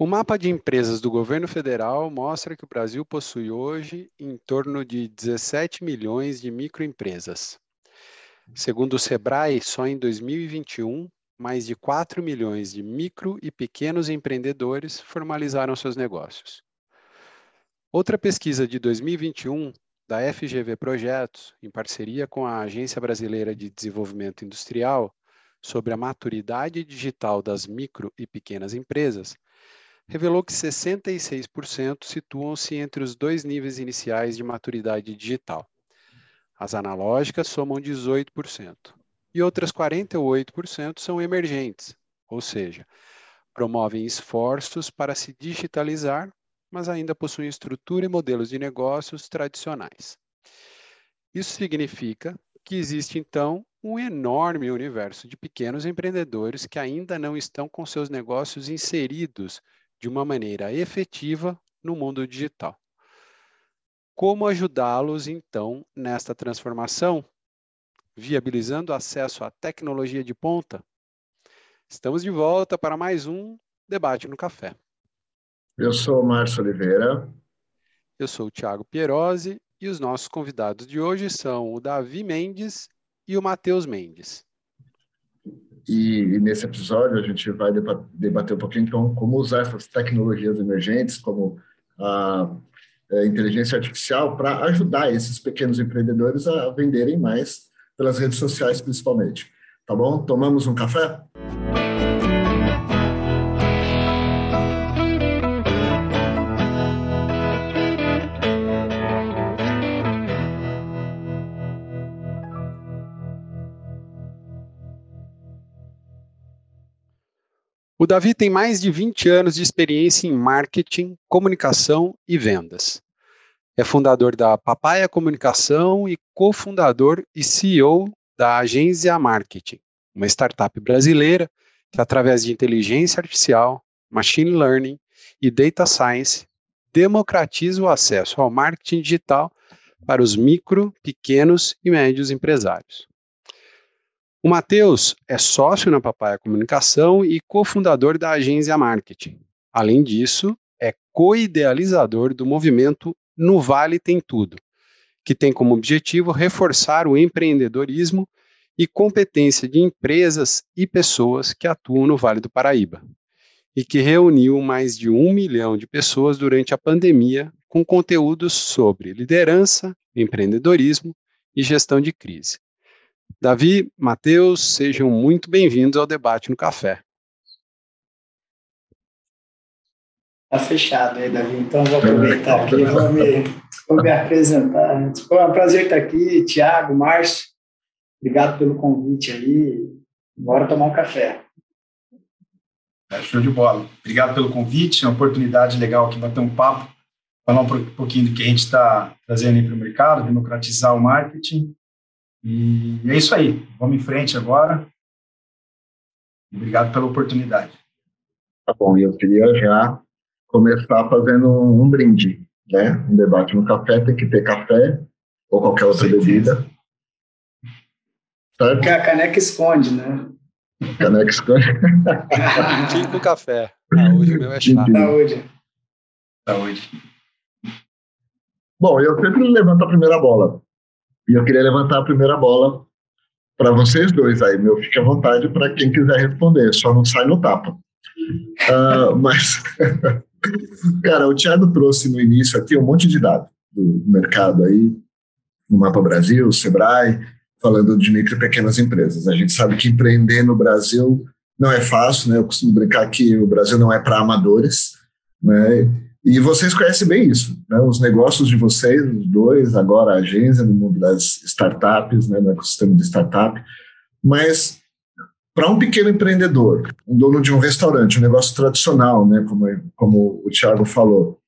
O mapa de empresas do governo federal mostra que o Brasil possui hoje em torno de 17 milhões de microempresas. Segundo o Sebrae, só em 2021, mais de 4 milhões de micro e pequenos empreendedores formalizaram seus negócios. Outra pesquisa de 2021 da FGV Projetos, em parceria com a Agência Brasileira de Desenvolvimento Industrial, sobre a maturidade digital das micro e pequenas empresas, revelou que 66% situam-se entre os dois níveis iniciais de maturidade digital. As analógicas somam 18%, e outras 48% são emergentes, ou seja, promovem esforços para se digitalizar, mas ainda possuem estrutura e modelos de negócios tradicionais. Isso significa que existe, então, um enorme universo de pequenos empreendedores que ainda não estão com seus negócios inseridos de uma maneira efetiva no mundo digital. Como ajudá-los, então, nesta transformação, viabilizando acesso à tecnologia de ponta? Estamos de volta para mais um Debate no Café. Eu sou o Márcio Oliveira. Eu sou o Thiago Pierosi e os nossos convidados de hoje são o Davi Mendes e o Matheus Mendes. E, e, nesse episódio a gente vai debater um pouquinho então como usar essas tecnologias emergentes, como a, a inteligência artificial, para ajudar esses pequenos empreendedores a venderem mais pelas redes sociais, principalmente. Tá bom? Tomamos um café? O Davi tem mais de 20 anos de experiência em marketing, comunicação e vendas. É fundador da Papaya Comunicação e cofundador e CEO da Agência Marketing, uma startup brasileira que, através de inteligência artificial, machine learning e data science, democratiza o acesso ao marketing digital para os micro, pequenos e médios empresários. O Matheus é sócio na Papaya Comunicação e cofundador da agência Marketing. Além disso, é co-idealizador do movimento No Vale Tem Tudo, que tem como objetivo reforçar o empreendedorismo e competência de empresas e pessoas que atuam no Vale do Paraíba, e que reuniu mais de um milhão de pessoas durante a pandemia com conteúdos sobre liderança, empreendedorismo e gestão de crise. Davi, Matheus, sejam muito bem-vindos ao debate no café. Tá fechado aí, Davi. Então vou aproveitar aqui, vou me, vou me apresentar. Foi um prazer estar aqui, Tiago, Márcio. Obrigado pelo convite aí. Bora tomar um café. É, show de bola. Obrigado pelo convite, é uma oportunidade legal aqui bater um papo, falar um pouquinho do que a gente está trazendo para o mercado, democratizar o marketing e é isso aí. Vamos em frente agora. Obrigado pela oportunidade. Tá bom, eu queria já começar fazendo um brinde, né? Um debate no café, tem que ter café ou qualquer outra bebida. Certo? Porque a caneca esconde, né? Caneca esconde. Cinco café. Saúde, o meu é chá. Saúde. Saúde. Bom, eu sempre levanto a primeira bola. E eu queria levantar a primeira bola para vocês dois aí, meu. Fique à vontade para quem quiser responder, só não sai no tapa. Uh, mas, cara, o Thiago trouxe no início aqui um monte de dados do mercado aí, no Mapa Brasil, Sebrae, falando de micro e pequenas empresas. A gente sabe que empreender no Brasil não é fácil, né? Eu costumo brincar que o Brasil não é para amadores, né? E vocês conhecem bem isso, né? os negócios de vocês, os dois, agora a agência no mundo das startups, né? no ecossistema de startup. Mas para um pequeno empreendedor, um dono de um restaurante, um negócio tradicional, né? como, como o Thiago falou,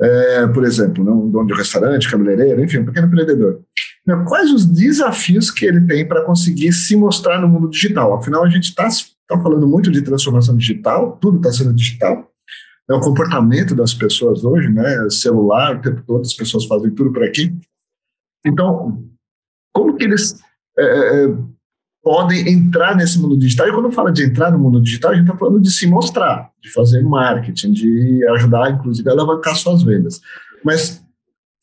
é, por exemplo, né? um dono de um restaurante, cabeleireiro, enfim, um pequeno empreendedor. Né? Quais os desafios que ele tem para conseguir se mostrar no mundo digital? Afinal, a gente está tá falando muito de transformação digital, tudo está sendo digital, é o comportamento das pessoas hoje, né? Celular, o tempo todo as pessoas fazem tudo por aqui. Então, como que eles é, é, é podem entrar nesse mundo digital. E quando fala de entrar no mundo digital, a gente está falando de se mostrar, de fazer marketing, de ajudar, inclusive, a alavancar suas vendas. Mas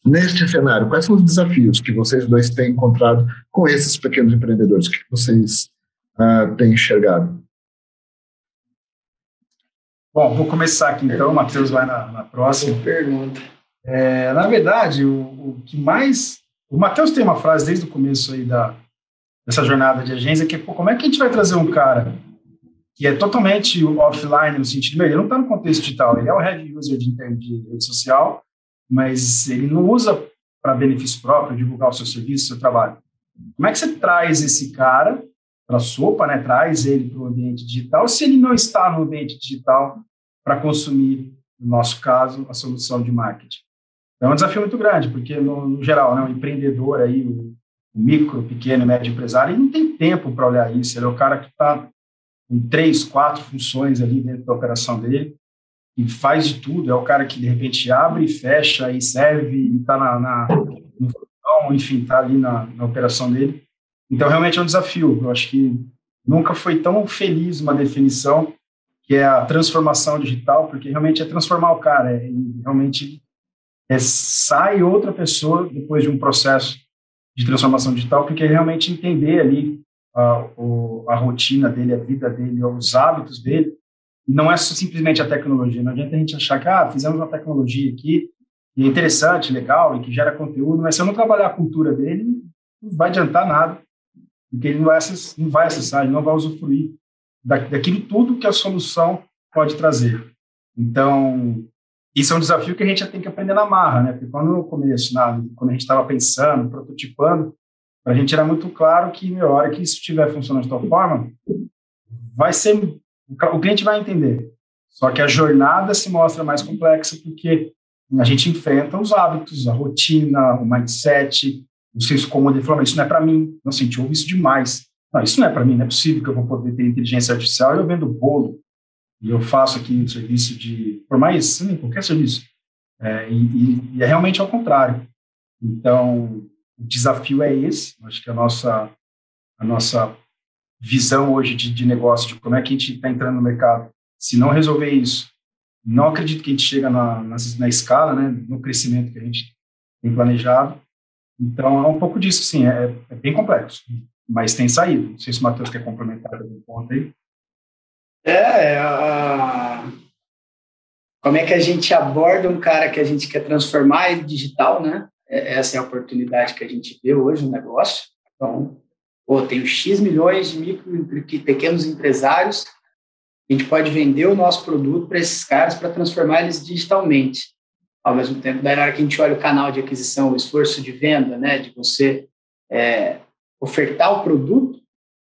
neste cenário, quais são os desafios que vocês dois têm encontrado com esses pequenos empreendedores? O que vocês uh, têm enxergado? Bom, vou começar aqui então, o Matheus vai na, na próxima. pergunta. É, na verdade, o, o, que mais. O Matheus tem uma frase desde o começo aí da, dessa jornada de agência, que é, pô, como é que a gente vai trazer um cara que é totalmente offline, no sentido, ele não está no contexto digital, ele é o head user de, de rede social, mas ele não usa para benefício próprio, divulgar o seu serviço, o seu trabalho. Como é que você traz esse cara para a sopa, né, traz ele para o ambiente digital, se ele não está no ambiente digital para consumir, no nosso caso, a solução de marketing. Então, é um desafio muito grande, porque, no, no geral, né, o empreendedor, aí, o, o micro, pequeno e médio empresário, ele não tem tempo para olhar isso, ele é o cara que está com três, quatro funções ali dentro da operação dele, e faz de tudo, é o cara que, de repente, abre, fecha e serve, e está na, na, no enfim, está ali na, na operação dele. Então, realmente é um desafio. Eu acho que nunca foi tão feliz uma definição que é a transformação digital, porque realmente é transformar o cara, é, realmente é, sai outra pessoa depois de um processo de transformação digital, porque é realmente entender ali a, o, a rotina dele, a vida dele, os hábitos dele, e não é simplesmente a tecnologia. Não adianta a gente achar que, ah, fizemos uma tecnologia aqui, e é interessante, legal, e que gera conteúdo, mas se eu não trabalhar a cultura dele, não vai adiantar nada, porque ele não vai acessar, não vai, acessar, ele não vai usufruir daquilo tudo que a solução pode trazer. Então, isso é um desafio que a gente tem que aprender na marra, né? Porque quando no começo, na, quando a gente estava pensando, prototipando, para a gente era muito claro que, na hora que isso estiver funcionando de tal forma, vai ser o cliente vai entender. Só que a jornada se mostra mais complexa porque a gente enfrenta os hábitos, a rotina, o mindset, o senso comum. Ele falou, isso não é para mim. Não, gente, ouve isso demais. Não, isso não é para mim, não é possível que eu vou poder ter inteligência artificial e eu vendo bolo. E eu faço aqui um serviço de, por mais, sim, qualquer serviço. É, e, e, é realmente ao contrário. Então, o desafio é esse. Acho que a nossa, a nossa visão hoje de, de negócio, de como é que a gente está entrando no mercado, se não resolver isso, não acredito que a gente chega na, na, na, escala, né, no crescimento que a gente tem planejado. Então, é um pouco disso, sim, é, é bem complexo, mas tem saído. Não sei se o Matheus quer complementar algum ponto aí. É, como é que a gente aborda um cara que a gente quer transformar ele digital, né? É, essa é a oportunidade que a gente vê hoje no negócio. Então, pô, tenho X milhões de micro e pequenos empresários, a gente pode vender o nosso produto para esses caras para transformar eles digitalmente. Ao mesmo tempo, daí na hora que a gente olha o canal de aquisição, o esforço de venda, né, de você é, ofertar o produto,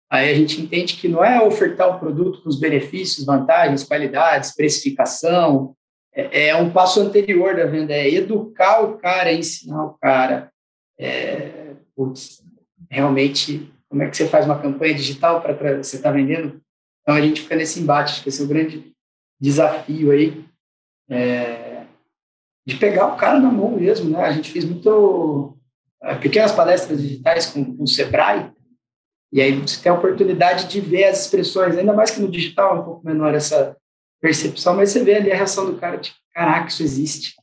aí a gente entende que não é ofertar o produto com os benefícios, vantagens, qualidades, precificação, é, é um passo anterior da venda, é educar o cara, é ensinar o cara, é, putz, realmente como é que você faz uma campanha digital para você estar tá vendendo? Então a gente fica nesse embate, acho que esse é o grande desafio aí, é, de pegar o cara na mão mesmo, né? A gente fez muito é, pequenas palestras digitais com, com o Sebrae, e aí você tem a oportunidade de ver as expressões, ainda mais que no digital é um pouco menor essa percepção, mas você vê ali a reação do cara, tipo, caraca, isso existe.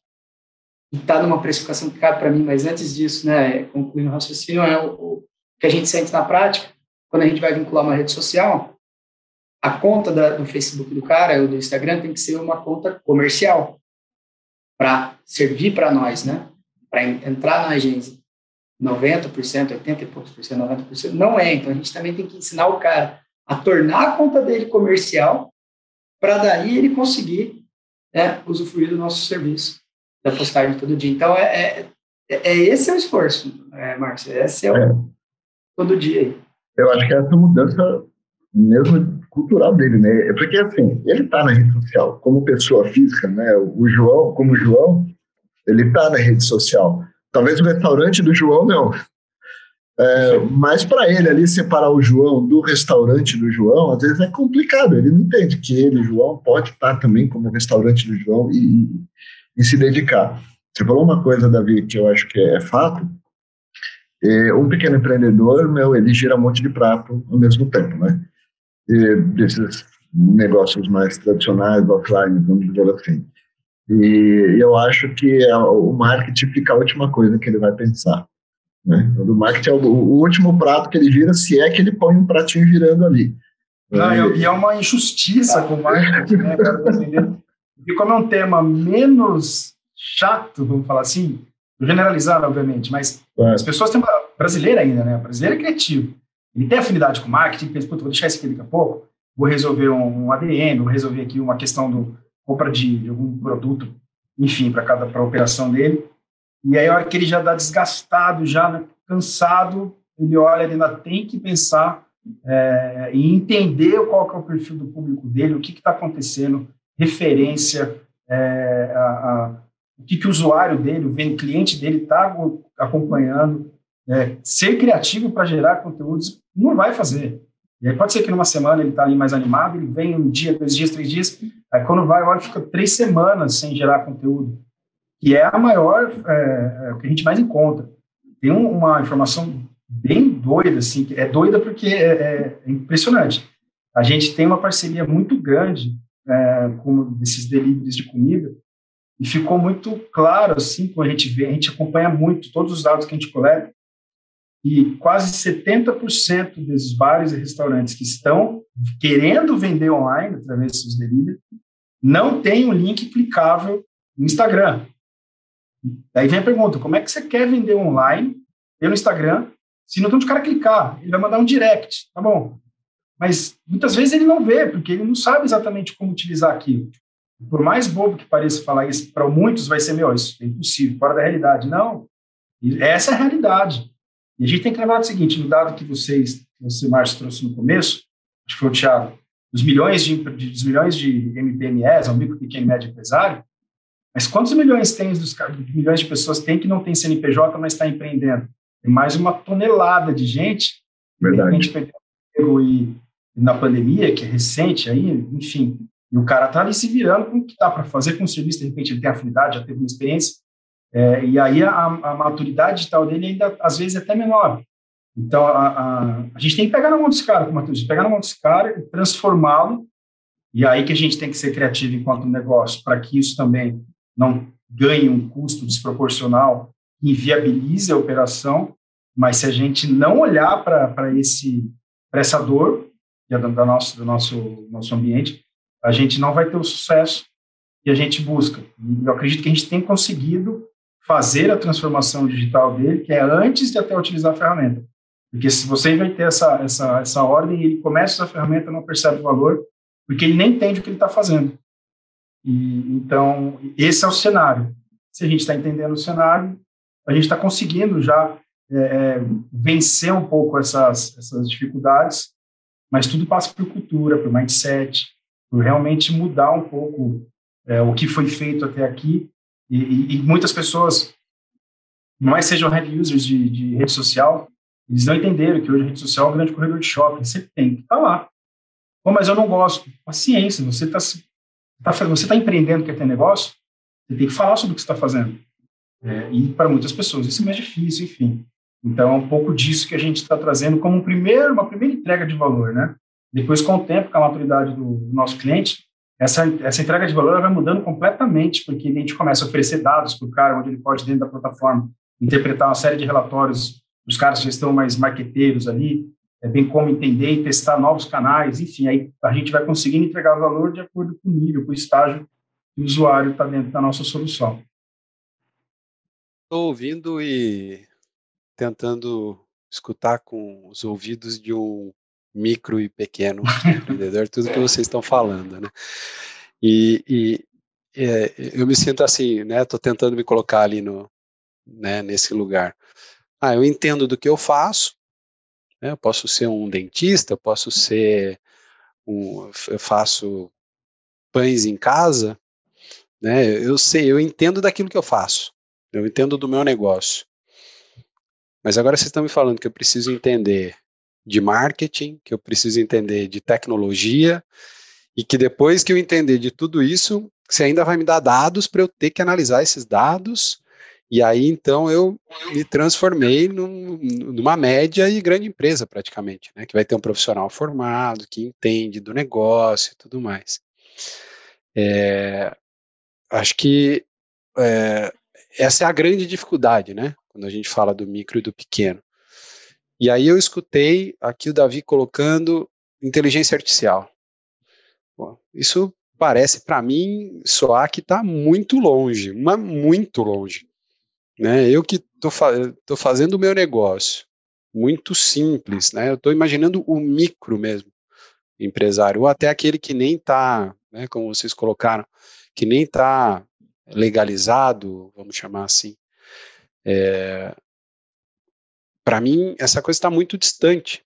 E está numa precificação que cabe para mim, mas antes disso, né, concluindo o raciocínio, é o, que a gente sente na prática, quando a gente vai vincular uma rede social, a conta da, do Facebook do cara ou do Instagram tem que ser uma conta comercial para servir para nós, né? Para entrar na agência. 90%, 80 e poucos por cento, 90% não é. Então a gente também tem que ensinar o cara a tornar a conta dele comercial para daí ele conseguir né, usufruir do nosso serviço da postagem todo dia. Então é, é, é esse é o esforço, é, Márcio. Esse é o, é todo dia. Eu acho que é essa mudança mesmo cultural dele, né? É porque assim, ele está na rede social como pessoa física, né? O João, como João, ele está na rede social. Talvez o restaurante do João não. É, mas para ele ali separar o João do restaurante do João, às vezes é complicado. Ele não entende que ele, João, pode estar também como restaurante do João e, e se dedicar. Você falou uma coisa, Davi, que eu acho que é fato, E um pequeno empreendedor, meu, ele gira um monte de prato ao mesmo tempo, né? E desses negócios mais tradicionais, offline, vamos dizer assim. E eu acho que é o marketing fica a última coisa que ele vai pensar. Né? O marketing é o, o, último prato que ele vira, se é que ele põe um pratinho girando ali. Não, e é uma injustiça com o marketing, né, E como é um tema menos chato, vamos falar assim, generalizando, obviamente, mas é. as pessoas têm uma brasileira ainda, né? O brasileiro é criativo. Ele tem afinidade com marketing, pensa, vou deixar isso aqui daqui a pouco, vou resolver um, ADM, vou resolver aqui uma questão do compra de, de algum produto, enfim, para cada pra operação dele. E aí, a hora que ele já está desgastado, já né, cansado, ele olha, ele ainda tem que pensar é, e entender qual que é o perfil do público dele, o que está acontecendo, referência, é, a, a, o que, que o usuário dele, o cliente dele está acompanhando. É, ser criativo para gerar conteúdos não vai fazer. E aí pode ser que numa semana ele está ali mais animado, ele vem um dia, dois dias, três dias, aí quando vai, olha, fica três semanas sem gerar conteúdo, que é a maior, é, é o que a gente mais encontra. Tem um, uma informação bem doida, assim, é doida porque é, é, é impressionante. A gente tem uma parceria muito grande é, com esses deliveries de comida, e ficou muito claro, assim, quando a gente vê, a gente acompanha muito todos os dados que a gente coleta, e quase 70% desses bares e restaurantes que estão querendo vender online através dos delivery não tem um link clicável no Instagram. Daí vem a pergunta: como é que você quer vender online pelo Instagram se não tem onde o cara clicar? Ele vai mandar um direct, tá bom. Mas muitas vezes ele não vê, porque ele não sabe exatamente como utilizar aquilo. Por mais bobo que pareça falar isso, para muitos vai ser, meu, isso é impossível, fora da realidade. Não, essa é a realidade. E a gente tem que lembrar o seguinte, no dado que vocês, você, Márcio, trouxe no começo, acho que foi o Thiago, dos milhões de, dos milhões de MPMEs, ao micro, pequeno e médio empresário, mas quantos milhões tem dos milhões de pessoas tem que não tem CNPJ, mas está empreendendo? Tem mais uma tonelada de gente, Verdade. de repente perdeu e, e na pandemia, que é recente aí, enfim, e o cara está ali se virando com o que dá para fazer com o serviço, de repente ele tem afinidade, já teve uma experiência, é, e aí a, a, maturidade digital dele ainda, às vezes, é até menor. Então, a, a, a gente tem que pegar na mão desse cara, como eu disse, pegar na mão desse cara e transformá-lo, e aí que a gente tem que ser criativo enquanto negócio, para que isso também não ganhe um custo desproporcional e inviabilize a operação, mas se a gente não olhar para essa dor é da nosso, do nosso, nosso ambiente, a gente não vai ter o sucesso que a gente busca. E eu acredito que a gente tem conseguido fazer a transformação digital dele, que é antes de até utilizar a ferramenta. Porque se você vai ter essa, essa, essa ordem, ele começa a ferramenta não percebe o valor, porque ele nem entende o que ele está fazendo. E, então, esse é o cenário. Se a gente está entendendo o cenário, a gente está conseguindo já é, é, vencer um pouco essas, essas dificuldades, mas tudo passa por cultura, por mindset, por realmente mudar um pouco é, o que foi feito até aqui. E, e, muitas pessoas, mais sejam head users de, de, rede social, eles não entenderam que hoje a rede social é um grande corredor de shopping. Você tem que estar tá lá. Pô, mas eu não gosto. Paciência, você está tá, você tá empreendendo, quer ter negócio, você tem que falar sobre o que você está fazendo. É, e para muitas pessoas isso é mais difícil, enfim. Então, é um pouco disso que a gente está trazendo como um primeiro, uma primeira entrega de valor, né? Depois, com o tempo, com a maturidade do, do nosso cliente, essa, essa entrega de valor vai mudando completamente, porque a gente começa a oferecer dados para o cara, onde ele pode, dentro da plataforma, interpretar uma série de relatórios os caras que estão mais marqueteiros ali, é bem como entender e testar novos canais, enfim, aí a gente vai conseguindo entregar valor de acordo com o nível, com o estágio que o usuário está dentro da nossa solução. Estou ouvindo e tentando escutar com os ouvidos de um micro e pequeno empreendedor, tudo que vocês estão falando, né? E, e é, eu me sinto assim, né? Estou tentando me colocar ali no, né, nesse lugar. Ah, eu entendo do que eu faço, né, eu posso ser um dentista, eu posso ser um, eu faço pães em casa, né? Eu sei, eu entendo daquilo que eu faço, eu entendo do meu negócio. Mas agora vocês estão me falando que eu preciso entender de marketing, que eu preciso entender de tecnologia, e que depois que eu entender de tudo isso, você ainda vai me dar dados para eu ter que analisar esses dados E aí, então, eu me transformei num, numa média e grande empresa, praticamente, né? Que vai ter um profissional formado, que entende do negócio e tudo mais. É, acho que é, essa é a grande dificuldade, né? Quando a gente fala do micro e do pequeno. E aí eu escutei aqui o Davi colocando inteligência artificial. Isso parece para mim soar que está muito longe, mas muito longe. Né? Eu que estou fa fazendo o meu negócio, muito simples, né? Eu estou imaginando o micro mesmo empresário, ou até aquele que nem está, né, como vocês colocaram, que nem está legalizado, vamos chamar assim. É, Para mim, essa coisa está muito distante.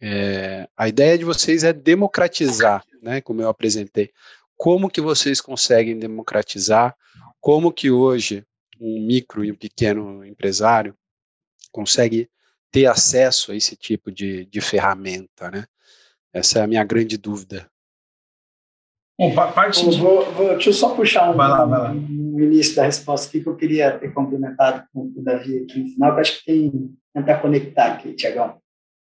É, a ideia de vocês é democratizar, né, como eu apresentei. Como que vocês conseguem democratizar? Como que hoje um micro e um pequeno empresário consegue ter acesso a esse tipo de, de ferramenta, né? Essa é a minha grande dúvida. Bom, parte vou, vou, deixa eu só puxar um, vai lá, vai lá. um início da resposta aqui que eu queria ter complementado com o Davi aqui no final, que acho que tem tentar conectar aqui, Tiagão.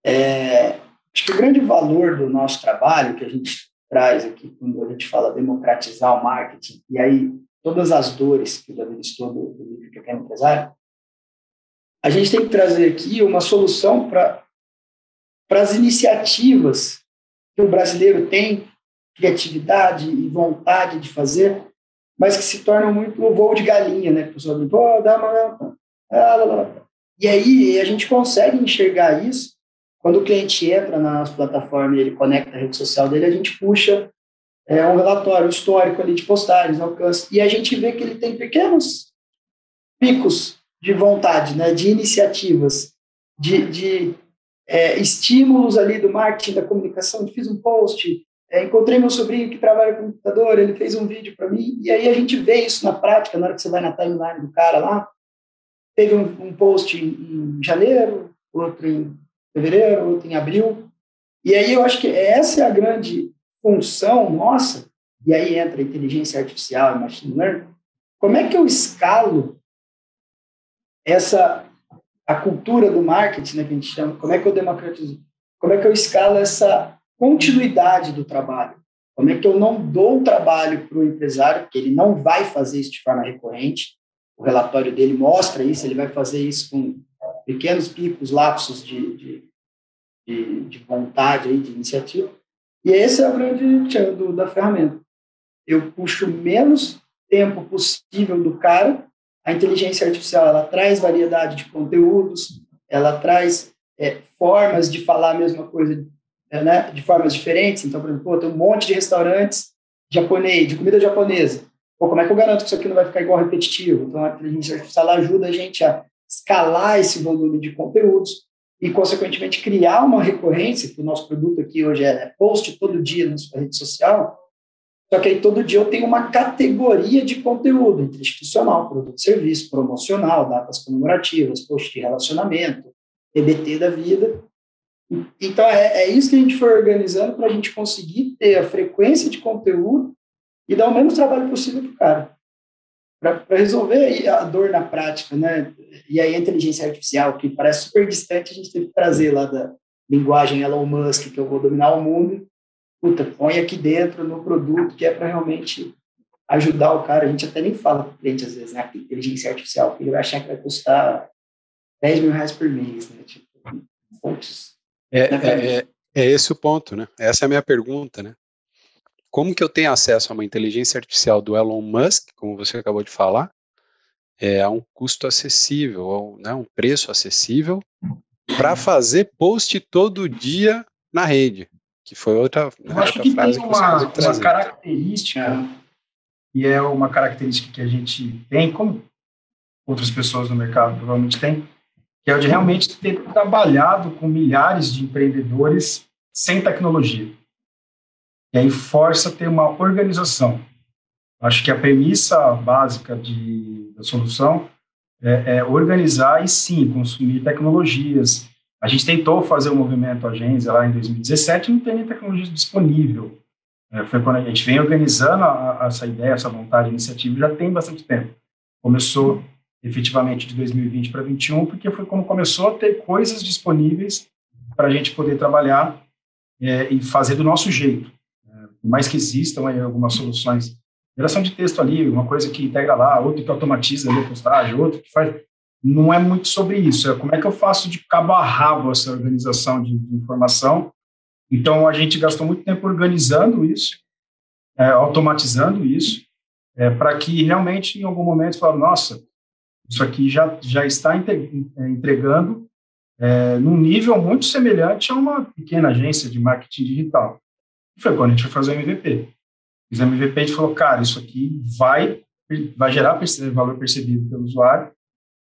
É, acho que o grande valor do nosso trabalho, que a gente traz aqui quando a gente fala democratizar o marketing, e aí todas as dores que o Davi listou do, do livro Pequeno Empresário, a gente tem que trazer aqui uma solução para as iniciativas que o brasileiro tem, criatividade e vontade de fazer, mas que se tornam muito o voo de galinha, né? O pessoal diz, pô, dá uma... E aí a gente consegue enxergar isso. Quando o cliente entra na nossa plataforma e ele conecta a rede social dele, a gente puxa é, um relatório histórico ali de postagens, alcance, e a gente vê que ele tem pequenos picos de vontade, né, de iniciativas, de, de é, estímulos ali do marketing, da comunicação. Fiz um post, é, encontrei meu sobrinho que trabalha com computador, ele fez um vídeo para mim, e aí a gente vê isso na prática, na hora que você vai na timeline do cara lá. Teve um, um post em, em janeiro, outro em fevereiro, outro em abril. E aí eu acho que essa é a grande função nossa, e aí entra inteligência artificial e machine learning. Como é que eu escalo essa a cultura do marketing, né, que a gente chama, como é que eu democratizo? Como é que eu escalo essa continuidade do trabalho? Como é que eu não dou o trabalho para o empresário, porque ele não vai fazer isso de forma recorrente, o relatório dele mostra isso, ele vai fazer isso com pequenos picos, lapsos de, de, de, de vontade, aí, de iniciativa. E esse é o grande tchan do, da ferramenta. Eu puxo menos tempo possível do cara. A inteligência artificial ela traz variedade de conteúdos, ela traz é, formas de falar a mesma coisa né, de formas diferentes. Então, por exemplo, pô, tem um monte de restaurantes japonês, de comida japonesa. Pô, como é que eu garanto que isso aqui não vai ficar igual repetitivo? Então, a inteligência artificial ajuda a gente a escalar esse volume de conteúdos e, consequentemente, criar uma recorrência, que o nosso produto aqui hoje é post todo dia na sua rede social, só que aí todo dia eu tenho uma categoria de conteúdo, entre institucional, produto serviço, promocional, datas comemorativas, post de relacionamento, TBT da vida. Então, é, é isso que a gente foi organizando para a gente conseguir ter a frequência de conteúdo e dar o menos trabalho possível para o cara para resolver a dor na prática, né? E aí a inteligência artificial, que parece super distante, a gente teve que trazer lá da linguagem Elon Musk, que eu vou dominar o mundo. Puta, põe aqui dentro no produto que é para realmente ajudar o cara. A gente até nem fala para o cliente às vezes, né? Inteligência artificial, que ele vai achar que vai custar 10 mil reais por mês, né? Tipo, pontos. É, né, é, é, é esse o ponto, né? Essa é a minha pergunta, né? como que eu tenho acesso a uma inteligência artificial do Elon Musk, como você acabou de falar, é, a um custo acessível, a um, né, um preço acessível, para fazer post todo dia na rede, que foi outra. Né, eu acho que tem uma, uma característica, e é uma característica que a gente tem, como outras pessoas no mercado provavelmente têm, que é o de realmente ter trabalhado com milhares de empreendedores sem tecnologia. E aí força ter uma organização. Acho que a premissa básica de, da solução é, é, organizar e sim consumir tecnologias. A gente tentou fazer o movimento agência lá em 2017 não tem nem tecnologia disponível. É, foi quando a gente vem organizando a, a, essa ideia, essa vontade, iniciativa já tem bastante tempo. Começou efetivamente de 2020 para 2021, porque foi quando começou a ter coisas disponíveis para a gente poder trabalhar é, e fazer do nosso jeito. É, por mais que existam aí algumas soluções, geração de texto ali, uma coisa que integra lá, outra que automatiza ali a postagem, outra que faz. Não é muito sobre isso, é como é que eu faço de cabo a rabo essa organização de, de informação. Então, a gente gastou muito tempo organizando isso, é, automatizando isso, é, para que realmente, em algum momento, fale, nossa, isso aqui já, já está é, entregando é, num nível muito semelhante a uma pequena agência de marketing digital. Foi quando a gente foi fazer o MVP. Fiz o MVP a gente falou, cara, isso aqui vai, vai gerar valor percebido pelo usuário,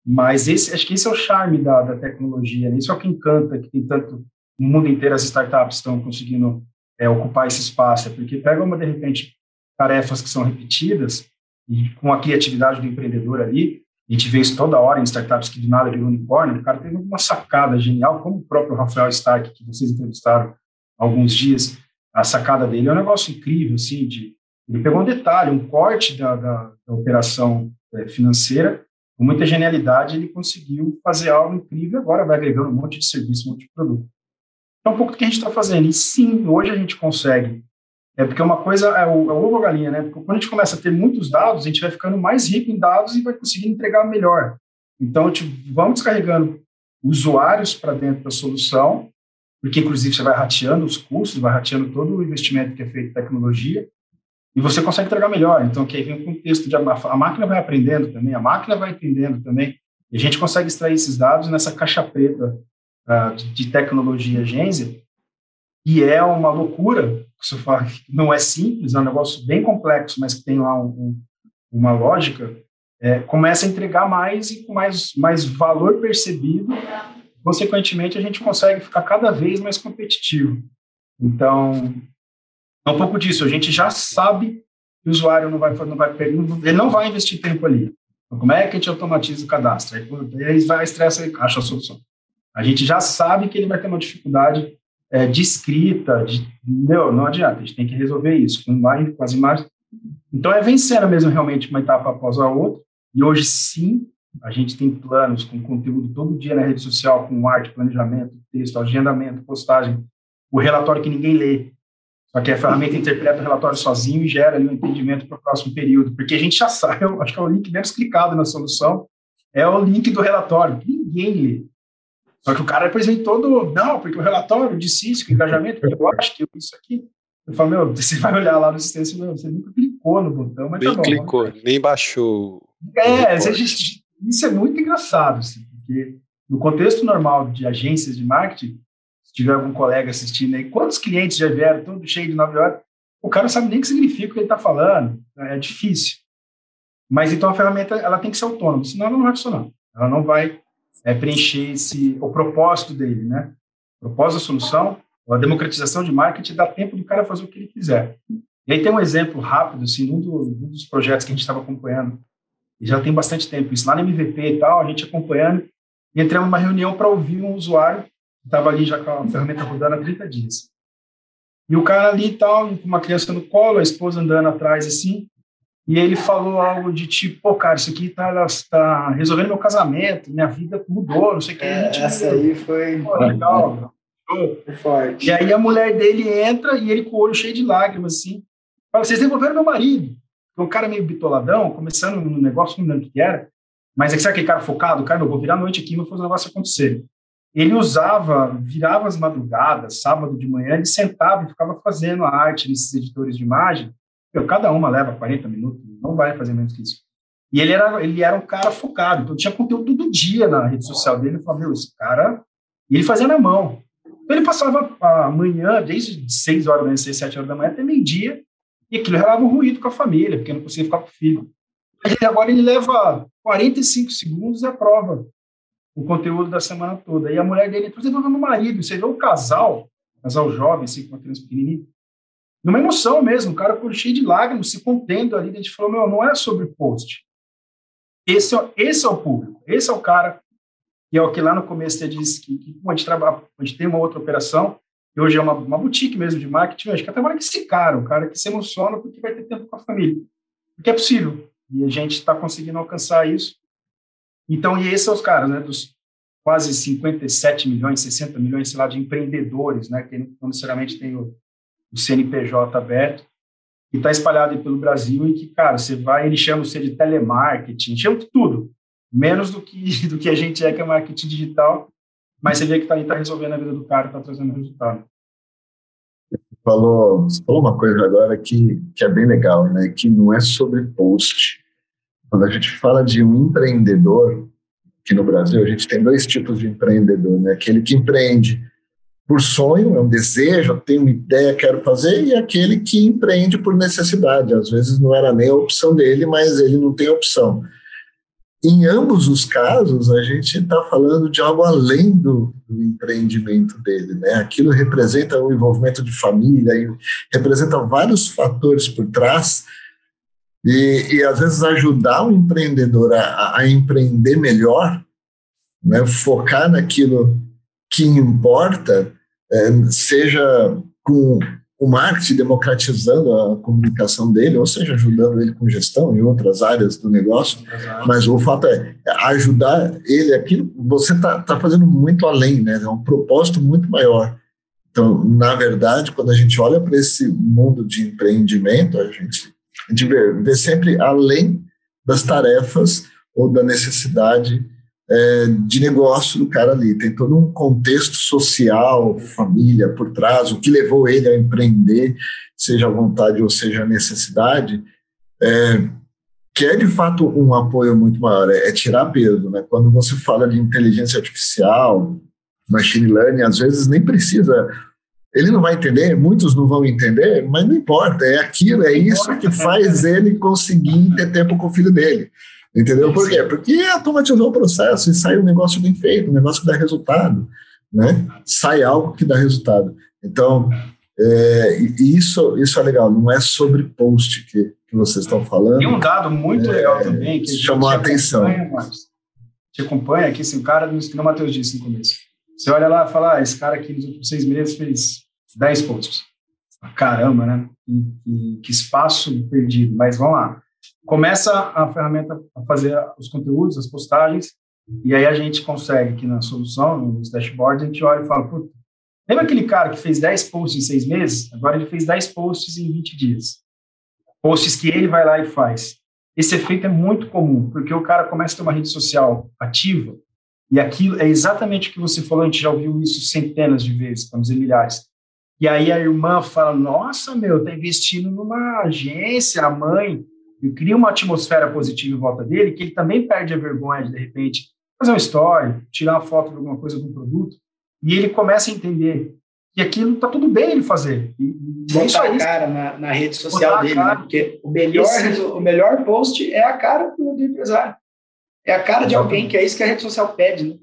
mas esse, acho que esse é o charme da, da tecnologia, né? isso é o que encanta, que tem tanto, no mundo inteiro as startups estão conseguindo é, ocupar esse espaço, é porque pega uma, de repente, tarefas que são repetidas, e com a criatividade do empreendedor ali, a gente vê isso toda hora em startups que do nada viram unicórnio, o cara teve uma sacada genial, como o próprio Rafael Stark, que vocês entrevistaram há alguns dias, a sacada dele é um negócio incrível, assim, de, ele pegou um detalhe, um corte da, da, da operação é, financeira, com muita genialidade, ele conseguiu fazer algo incrível, agora vai agregando um monte de serviço, um monte de produto. Então, um pouco do que a gente está fazendo, e sim, hoje a gente consegue é porque uma coisa é o, é o ovo ou galinha, né? Porque quando a gente começa a ter muitos dados, a gente vai ficando mais rico em dados e vai conseguir entregar melhor. Então, gente, vamos descarregando usuários para dentro da solução, porque inclusive você vai rateando os custos, vai rateando todo o investimento que é feito em tecnologia, e você consegue entregar melhor. Então, que aí vem o contexto de a, a máquina vai aprendendo também, a máquina vai entendendo também, e a gente consegue extrair esses dados nessa caixa preta uh, de, de tecnologia Gensia, e é uma loucura, fala não é simples, é um negócio bem complexo, mas que tem lá um, um, uma lógica, é, começa a entregar mais e com mais, mais valor percebido, consequentemente a gente consegue ficar cada vez mais competitivo. Então, é um pouco disso, a gente já sabe que o usuário não vai, não vai, ele não vai investir tempo ali. Então, como é que a gente automatiza o cadastro? Aí, ele vai estressa e acha a solução. A gente já sabe que ele vai ter uma dificuldade é, de escrita, de, meu, não adianta, a gente tem que resolver isso com, imagem, com as imagens. Então, é vencendo mesmo realmente uma etapa após a outra, e hoje sim, a gente tem planos com conteúdo todo dia na rede social, com arte, planejamento, texto, agendamento, postagem, o relatório que ninguém lê, só que a ferramenta interpreta o relatório sozinho e gera ali um entendimento para o próximo período, porque a gente já sabe, eu acho que é o link menos clicado na solução, é o link do relatório, que ninguém lê. Só que o cara depois vem todo, não, porque o relatório disse isso, que engajamento, eu acho que isso aqui. Eu falo, meu, você vai olhar lá no sistema, você nunca clicou no botão, mas nem tá bom. clicou, né? nem baixou. É, isso é muito engraçado, assim, porque no contexto normal de agências de marketing, se tiver algum colega assistindo aí, quantos clientes já vieram, todo cheio de 9 horas, o cara não sabe nem o que significa o que ele está falando, é difícil. Mas então a ferramenta ela tem que ser autônoma, senão ela não vai funcionar. Ela não vai é, preencher esse, o propósito dele, né? O propósito da solução, a democratização de marketing dá tempo do cara fazer o que ele quiser. E aí tem um exemplo rápido, assim, um, do, um dos projetos que a gente estava acompanhando, e já tem bastante tempo, isso lá no MVP e tal, a gente acompanhando, e entramos numa reunião para ouvir um usuário que estava ali já com a ferramenta rodando há 30 dias. E o cara ali e tal, com uma criança no colo, a esposa andando atrás, assim, e ele falou algo de tipo, pô, cara, isso aqui tá, tá resolvendo meu casamento, minha vida mudou, não sei o que. É, essa aí foi. Pô, legal. Foi forte. E aí a mulher dele entra e ele com o olho cheio de lágrimas, assim. Fala, vocês devolveram meu marido. Um cara meio bitoladão, começando no negócio, não lembro o que era. Mas é que sabe aquele cara focado? Cara, eu vou virar a noite aqui e vou fazer o negócio acontecer. Ele usava, virava as madrugadas, sábado de manhã, ele sentava e ficava fazendo a arte nesses editores de imagem meu, cada uma leva 40 minutos, não vai fazer menos que isso. E ele era, ele era um cara focado, então tinha conteúdo todo dia na rede social dele. Eu falava, meu, esse cara. E ele fazia na mão. Então ele passava a manhã, desde 6 horas da manhã, 6, 7 horas da manhã até meio-dia, e aquilo gerava um ruído com a família, porque não conseguia ficar com o filho. E agora ele leva 45 segundos e aprova o conteúdo da semana toda. E a mulher dele, inclusive, meu marido. Você vê o casal, casal jovem, assim, com uma criança pequenininha, numa emoção mesmo, o cara ficou cheio de lágrimas, se contendo ali, a gente falou, meu, não é sobre post. Esse é, esse é o público, esse é o cara, que é o que lá no começo você disse que, que a, gente trabalha, a gente tem uma outra operação, e hoje é uma, uma boutique mesmo de marketing, que até agora que esse cara, o cara que se emociona porque vai ter tempo com a família. Porque é possível, e a gente está conseguindo alcançar isso, Então, e esses são os caras, né, dos quase 57 milhões, 60 milhões, sei lá, de empreendedores, né, que não necessariamente tem o, o CNPJ aberto, e está espalhado pelo Brasil e que, cara, você vai, ele chama você de telemarketing, chama de tudo, menos do que, do que a gente é, que é marketing digital, mas você vê que está ali, está resolvendo a vida do cara, está trazendo resultado. Falou, falou uma coisa agora que, que é bem legal, né? Que não é sobre post. Quando a gente fala de um empreendedor, aqui no Brasil, a gente tem dois tipos de empreendedor, né? Aquele que empreende por sonho, é um desejo, tenho uma ideia, quero fazer, e aquele que empreende por necessidade. Às vezes não era nem a opção dele, mas ele não tem opção. Em ambos os casos, a gente está falando de algo além do, do, empreendimento dele. Né? Aquilo representa o envolvimento de família, representa vários fatores por trás, e, e às vezes ajudar o empreendedor a, a empreender melhor, né? focar naquilo que importa, é, seja com o marketing democratizando a comunicação dele, ou seja, ajudando ele com gestão em outras áreas do negócio, mas o fato é ajudar ele aqui, você está tá fazendo muito além, né? É um propósito muito maior. Então, na verdade, quando a gente olha para esse mundo de empreendimento, a gente, a gente vê, vê sempre além das tarefas ou da necessidade é, de negócio do cara ali. Tem todo um contexto social, família por trás, o que levou ele a empreender, seja a vontade ou seja a necessidade, é, que é de fato um apoio muito maior, é, é tirar peso. Né? Quando você fala de inteligência artificial, machine learning, às vezes nem precisa ele não vai entender, muitos não vão entender, mas não importa, é aquilo, é isso que faz ele conseguir ter tempo com o filho dele. Entendeu? Por quê? Porque automatizou o processo e sai um negócio bem feito, um negócio que dá resultado, né? Sai algo que dá resultado. Então, é, isso, isso é legal, não é sobre post que, que vocês estão falando. Tem um dado muito é, legal também que chamou a atenção. Te acompanha aqui, assim, o cara, que o Matheus disse no começo. Você olha lá e fala, ah, esse cara aqui nos últimos seis meses fez 10 posts. Caramba, né? Que, que espaço perdido. Mas vamos lá começa a ferramenta a fazer os conteúdos, as postagens, e aí a gente consegue que na solução, nos dashboards, a gente olha e fala, puta, lembra aquele cara que fez 10 posts em seis meses? Agora ele fez 10 posts em 20 dias. Posts que ele vai lá e faz. Esse efeito é muito comum, porque o cara começa a ter uma rede social ativa, e aquilo é exatamente o que você falou, a gente já ouviu isso centenas de vezes, não dizer milhares. E aí a irmã fala, nossa, meu, tá investindo numa agência, a mãe, e cria uma atmosfera positiva em volta dele, que ele também perde a vergonha de, de repente, fazer uma história, tirar uma foto de alguma coisa de um produto, e ele começa a entender que aquilo está tudo bem ele fazer. E, e é Botar a cara na, na rede social dele, né? porque o melhor, Esse... o melhor post é a cara do, do empresário. É a cara de alguém, que é isso que a rede social pede. Né?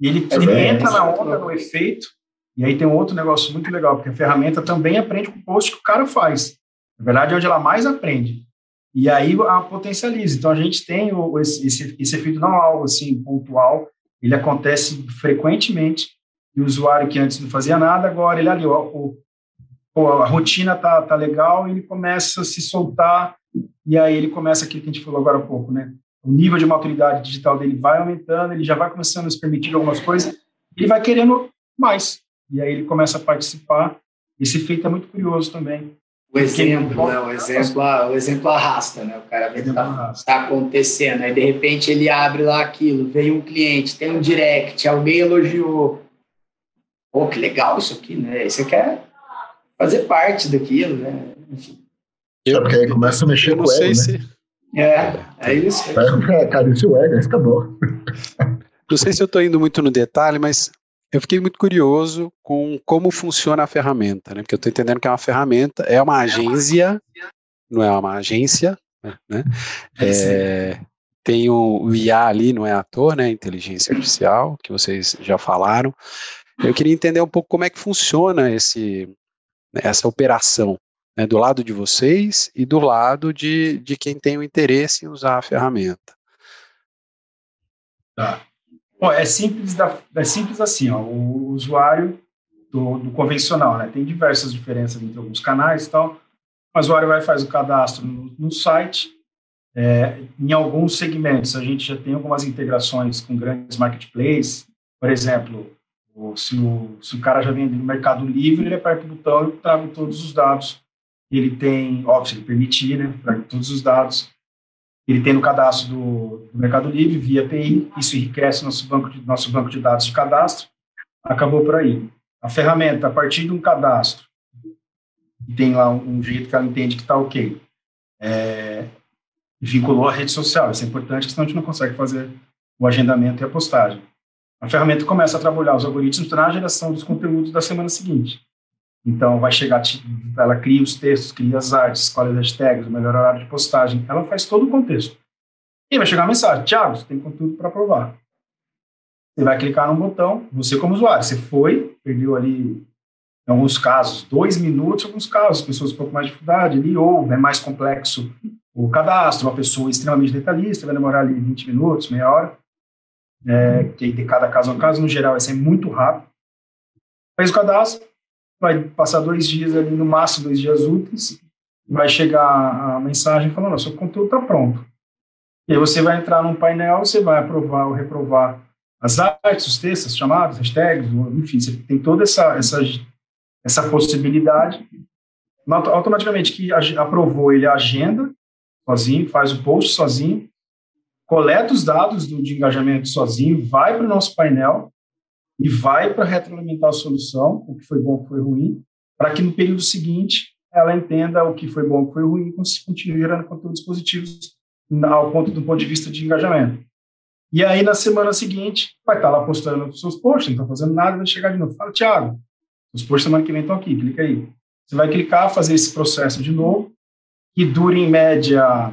E ele, ele é, entra na onda, no efeito, e aí tem um outro negócio muito legal, porque a ferramenta também aprende com o post que o cara faz. Na verdade, é onde ela mais aprende. E aí a potencializa. Então, a gente tem esse, esse, esse efeito não é algo assim pontual, ele acontece frequentemente. E o usuário que antes não fazia nada, agora ele ali, ó, o, a rotina tá, tá legal, ele começa a se soltar, e aí ele começa aquilo que a gente falou agora há pouco, né? O nível de maturidade digital dele vai aumentando, ele já vai começando a se permitir algumas coisas, ele vai querendo mais. E aí ele começa a participar. Esse efeito é muito curioso também. O exemplo, né? o exemplo, o exemplo arrasta, né? O cara vê que está tá acontecendo, aí de repente ele abre lá aquilo, veio um cliente, tem um direct, alguém elogiou. Pô, que legal isso aqui, né? Você quer fazer parte daquilo, né? Enfim. Eu, porque aí começa a mexer com o ego, né? Se... É, é isso. É, cara, isso é o ego, acabou. Não sei se eu estou indo muito no detalhe, mas eu fiquei muito curioso com como funciona a ferramenta, né? Porque eu estou entendendo que é uma ferramenta, é uma agência, não é uma agência, né? É, tem o, IA ali, não é ator, né? Inteligência artificial, que vocês já falaram. Eu queria entender um pouco como é que funciona esse, essa operação, né, do lado de vocês e do lado de, de quem tem o interesse em usar a ferramenta. Tá. Bom, é simples, da, é simples assim, ó, o usuário do, do, convencional, né? Tem diversas diferenças entre alguns canais e tal. O usuário vai faz o cadastro no, no site É, em alguns segmentos, a gente já tem algumas integrações com grandes marketplaces. Por exemplo, se, o, se o cara já vende no Mercado Livre, ele aperta o botão e traga todos os dados. Ele tem, óbvio, ele permitir, né, traga todos os dados. Ele tem no cadastro do, do Mercado Livre, via API, isso enriquece nosso banco de, nosso banco de dados de cadastro. Acabou por aí. A ferramenta, a partir de um cadastro, tem lá um, um jeito que ela entende que está ok. É, vinculou a rede social. Isso é importante, senão a gente não consegue fazer o agendamento e a postagem. A ferramenta começa a trabalhar os algoritmos na geração dos conteúdos da semana seguinte. Então, vai chegar, ela cria os textos, cria as artes, escolhe as hashtags, o melhor horário de postagem. Ela faz todo o contexto. E vai chegar a mensagem: Tiago, você tem conteúdo para aprovar. Você vai clicar num botão, você como usuário, você foi, perdeu ali em alguns casos, dois minutos, em alguns casos, pessoas com um pouco mais de dificuldade ali, ou é mais complexo o cadastro, uma pessoa extremamente detalhista, vai demorar ali 20 minutos, meia hora, é, que de cada caso a caso, no geral, vai ser muito rápido. Fez o cadastro, vai passar dois dias ali, no máximo dois dias úteis, vai chegar a mensagem falando, seu conteúdo está pronto. E aí você vai entrar num painel, você vai aprovar ou reprovar as artes, os textos, as chamadas, hashtags, enfim, você tem toda essa, essa essa possibilidade. Automaticamente que aprovou, ele agenda sozinho, faz o post sozinho, coleta os dados do, de engajamento sozinho, vai para o nosso painel e vai para retroalimentar a solução, o que foi bom, o que foi ruim, para que no período seguinte ela entenda o que foi bom, o que foi ruim e continue gerando conteúdos positivos ao ponto do ponto de vista de engajamento. E aí, na semana seguinte, vai estar lá postando os seus posts, não está fazendo nada, vai chegar de novo. Fala, Thiago, os posts semana que vem estão aqui, clica aí. Você vai clicar, fazer esse processo de novo, que dura em média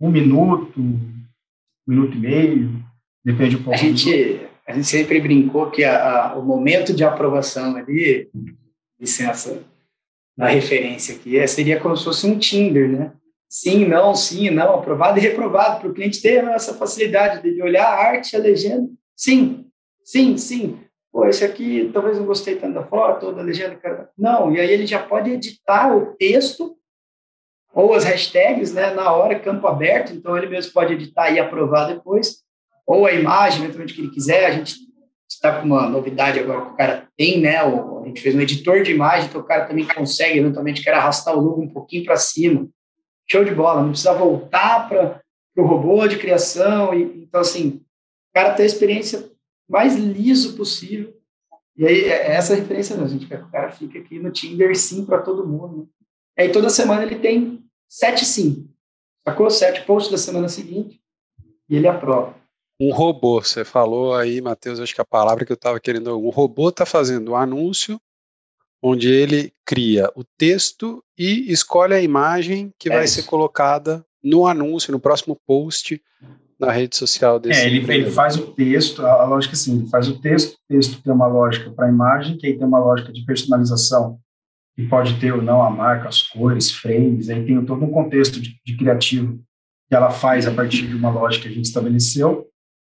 um minuto, um minuto e meio, depende um pouco. A gente, gente sempre brincou que a, a, o momento de aprovação ali, licença, na referência aqui, é, seria como se fosse um Tinder, né? Sim, não, sim, não, aprovado e reprovado, para o cliente ter essa facilidade de olhar a arte, a legenda, sim, sim, sim pô, esse aqui talvez não gostei tanto da foto ou da legenda. Cara. Não, e aí ele já pode editar o texto ou as hashtags, né, na hora, campo aberto, então ele mesmo pode editar e aprovar depois, ou a imagem, eventualmente que ele quiser, a gente está com uma novidade agora que o cara tem, né, a gente fez um editor de imagem, então o cara também consegue, eventualmente, quer arrastar o logo um pouquinho para cima, show de bola, não precisa voltar para o robô de criação, e, então, assim, o cara tem a experiência mais liso possível. E aí, é, é essa referência a gente quer que o cara fique aqui no Tinder sim para todo mundo. Né? E aí, toda semana ele tem sete sim. Sacou? Sete posts da semana seguinte e ele aprova. Um robô, você falou aí, Matheus, acho que a palavra que eu estava querendo. Um robô está fazendo um anúncio onde ele cria o texto e escolhe a imagem que é vai isso. ser colocada no anúncio, no próximo post na rede social desse. É, ele, ele faz o texto, a, a lógica assim, ele faz o texto, o texto tem uma lógica para a imagem, que aí tem uma lógica de personalização, que pode ter ou não a marca, as cores, frames, aí tem todo um contexto de, de criativo que ela faz a partir de uma lógica que a gente estabeleceu.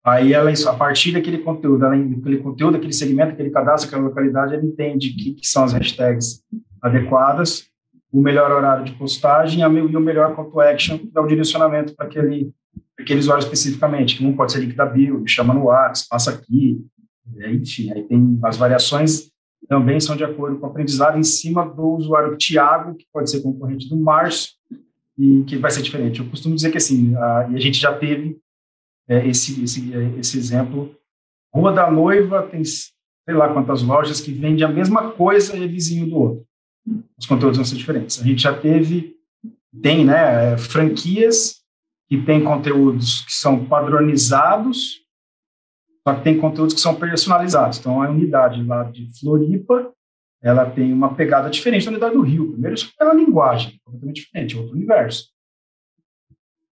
Aí ela, a partir daquele conteúdo, ela, daquele conteúdo, aquele segmento, aquele cadastro, aquela localidade, ela entende que, que são as hashtags adequadas, o melhor horário de postagem e o melhor call to action, que dá o direcionamento para aquele aquele usuário especificamente, que um pode ser link da bio, chama no WhatsApp, passa aqui, enfim, aí tem as variações também são de acordo com o aprendizado em cima do usuário Tiago, que pode ser concorrente do Márcio, e que vai ser diferente. Eu costumo dizer que assim, a, e a gente já teve é, esse, esse, esse exemplo, Rua da Noiva tem sei lá quantas lojas que vendem a mesma coisa e é vizinho do outro. Os conteúdos vão ser diferentes. A gente já teve, tem, né, franquias que tem conteúdos que são padronizados, só que tem conteúdos que são personalizados. Então, a unidade lá de Floripa, ela tem uma pegada diferente da unidade do Rio. Primeiro, isso é uma linguagem completamente diferente, é outro universo.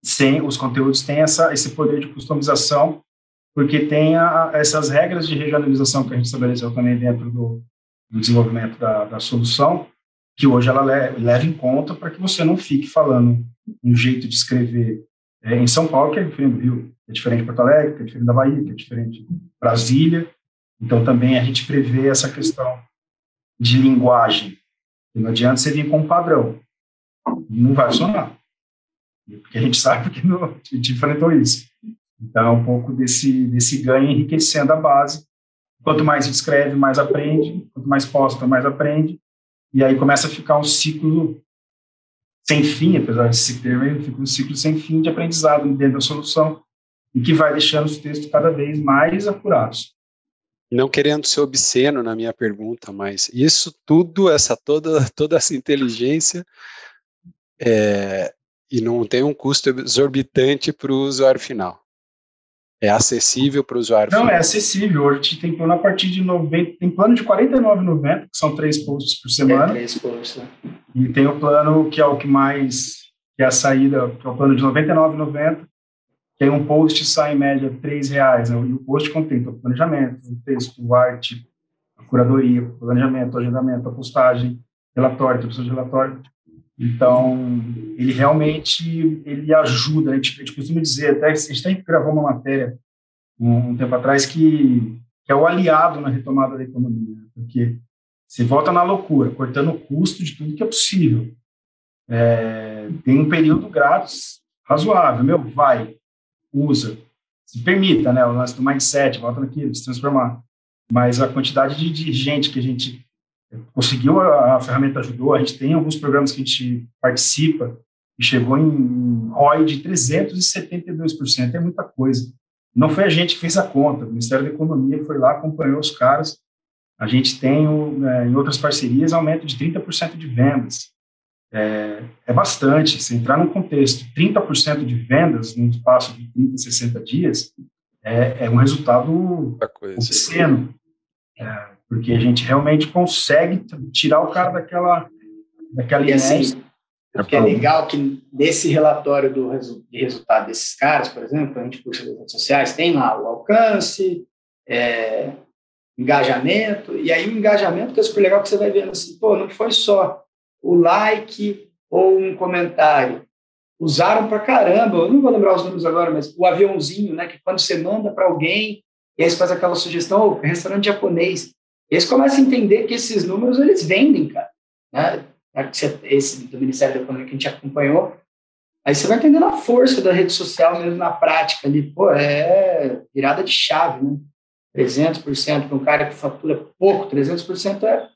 Sem, os conteúdos têm essa, esse poder de customização, porque tem a, essas regras de regionalização que a gente estabeleceu também dentro do, do desenvolvimento da, da, solução, que hoje ela le, leva em conta para que você não fique falando um jeito de escrever é, em São Paulo, que é diferente do Rio, é diferente de Porto Alegre, que é diferente da Bahia, que é diferente de Brasília. Então, também a gente prevê essa questão de linguagem. Não adianta você vir com um padrão. Não vai funcionar. Porque a gente sabe que não, a gente enfrentou isso. Então, é um pouco desse, desse ganho enriquecendo a base. Quanto mais escreve, mais aprende. Quanto mais posta, mais aprende. E aí começa a ficar um ciclo sem fim, apesar de se ter, fica um ciclo sem fim de aprendizado dentro da solução e que vai deixando os textos cada vez mais apurados. Não querendo ser obsceno na minha pergunta, mas isso tudo, essa toda toda essa inteligência é, e não tem um custo exorbitante para o usuário final. É acessível para o usuário Não, final. é acessível. Hoje a gente tem plano a partir de 90, tem plano de R$ 49,90, que são três posts por semana. É, três posts, né? E tem o plano que é o que mais, que é a saída, que é o plano de R$ 99,90, que aí um post sai em média R$ reais, né? e o post contém o planejamento, o texto, o arte, a curadoria, o planejamento, o agendamento, a postagem, relatório, a de relatório. Então, ele realmente ele ajuda. A gente, a gente costuma dizer, até a gente tem que gravar uma matéria um, um tempo atrás que, que, é o aliado na retomada da economia, porque você volta na loucura, cortando o custo de tudo que é possível. É, tem um período grátis razoável, meu, vai, usa, se permita, né, o lance do mindset, volta naquilo, se transformar. Mas a quantidade de, de gente que a gente conseguiu, a, a, ferramenta ajudou, a gente tem alguns programas que a gente participa e chegou em ROI de 372%, é muita coisa. Não foi a gente que fez a conta, o Ministério da Economia foi lá, acompanhou os caras, a gente tem, é, em outras parcerias, aumento de 30% de vendas. É, é, bastante. Se entrar num contexto, 30% de vendas num espaço de 30, 60 dias, é, é um resultado obsceno. É, porque a gente realmente consegue tirar o cara daquela daquela e assim, o que é legal que nesse relatório do de resultado desses caras, por exemplo, a gente puxa nas redes sociais, tem lá o alcance, é, engajamento, e aí o engajamento que é super legal que você vai vendo assim, pô, não foi só o like ou um comentário, usaram para caramba, eu não vou lembrar os números agora, mas o aviãozinho, né, que quando você manda para alguém, e aí você faz aquela sugestão, oh, restaurante japonês, eles começam a entender que esses números eles vendem, cara. Né? Esse do Ministério da Economia que a gente acompanhou. Aí você vai entendendo a força da rede social mesmo na prática ali. Pô, é virada de chave, né? 300% para um cara que fatura pouco, 300% é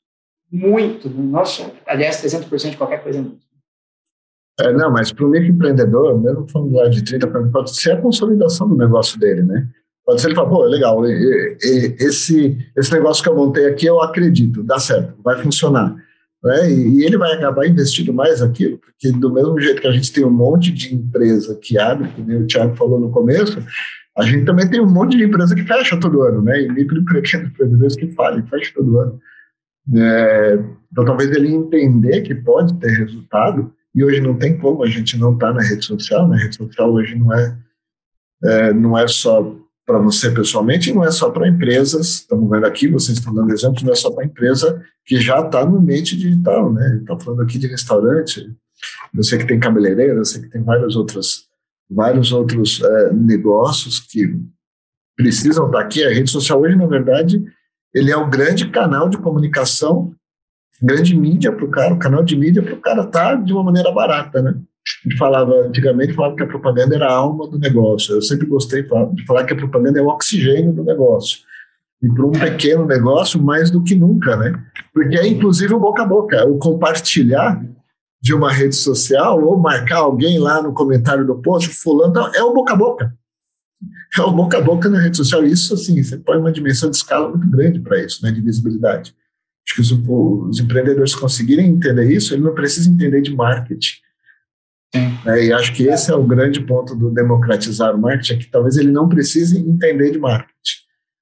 muito. Né? Nossa, aliás, 300% de qualquer coisa é muito. É, não, mas para o microempreendedor, mesmo falando lá de 30%, pode ser a consolidação do negócio dele, né? Pode ser ele fala, pô, é legal, esse, esse negócio que eu montei aqui eu acredito, dá certo, vai funcionar. Né? E, ele vai acabar investindo mais aquilo, porque do mesmo jeito que a gente tem um monte de empresa que abre, como o Thiago falou no começo, a gente também tem um monte de empresa que fecha todo ano, né? E micro e pequenos empreendedores que falem, fecha todo ano. É, então, talvez ele entender que pode ter resultado, e hoje não tem como a gente não estar tá na rede social, na né? rede social hoje não é, é não é só para você pessoalmente, e não é só para empresas, estamos vendo aqui, vocês estão dando exemplos, não é só para empresa que já está no ambiente digital, né? Está falando aqui de restaurante, sei que tem cabeleireira, sei que tem vários outros, vários outros é, negócios que precisam estar tá aqui. A rede social hoje, na verdade, ele é o grande canal de comunicação, grande mídia para o cara, o canal de mídia para o cara estar tá de uma maneira barata, né? Gente falava, antigamente falava que a propaganda era a alma do negócio. Eu sempre gostei de falar que a propaganda é o oxigênio do negócio. E para um pequeno negócio, mais do que nunca, né? Porque é inclusive o boca a boca, o compartilhar de uma rede social ou marcar alguém lá no comentário do post, fulano, é o boca a boca. É o boca a boca na rede social. Isso, assim, você põe uma dimensão de escala muito grande para isso, né, de visibilidade. Acho que os, os empreendedores conseguirem entender isso, ele não precisa entender de marketing é, e acho que esse é o grande ponto do democratizar o marketing, é que talvez ele não precise entender de marketing.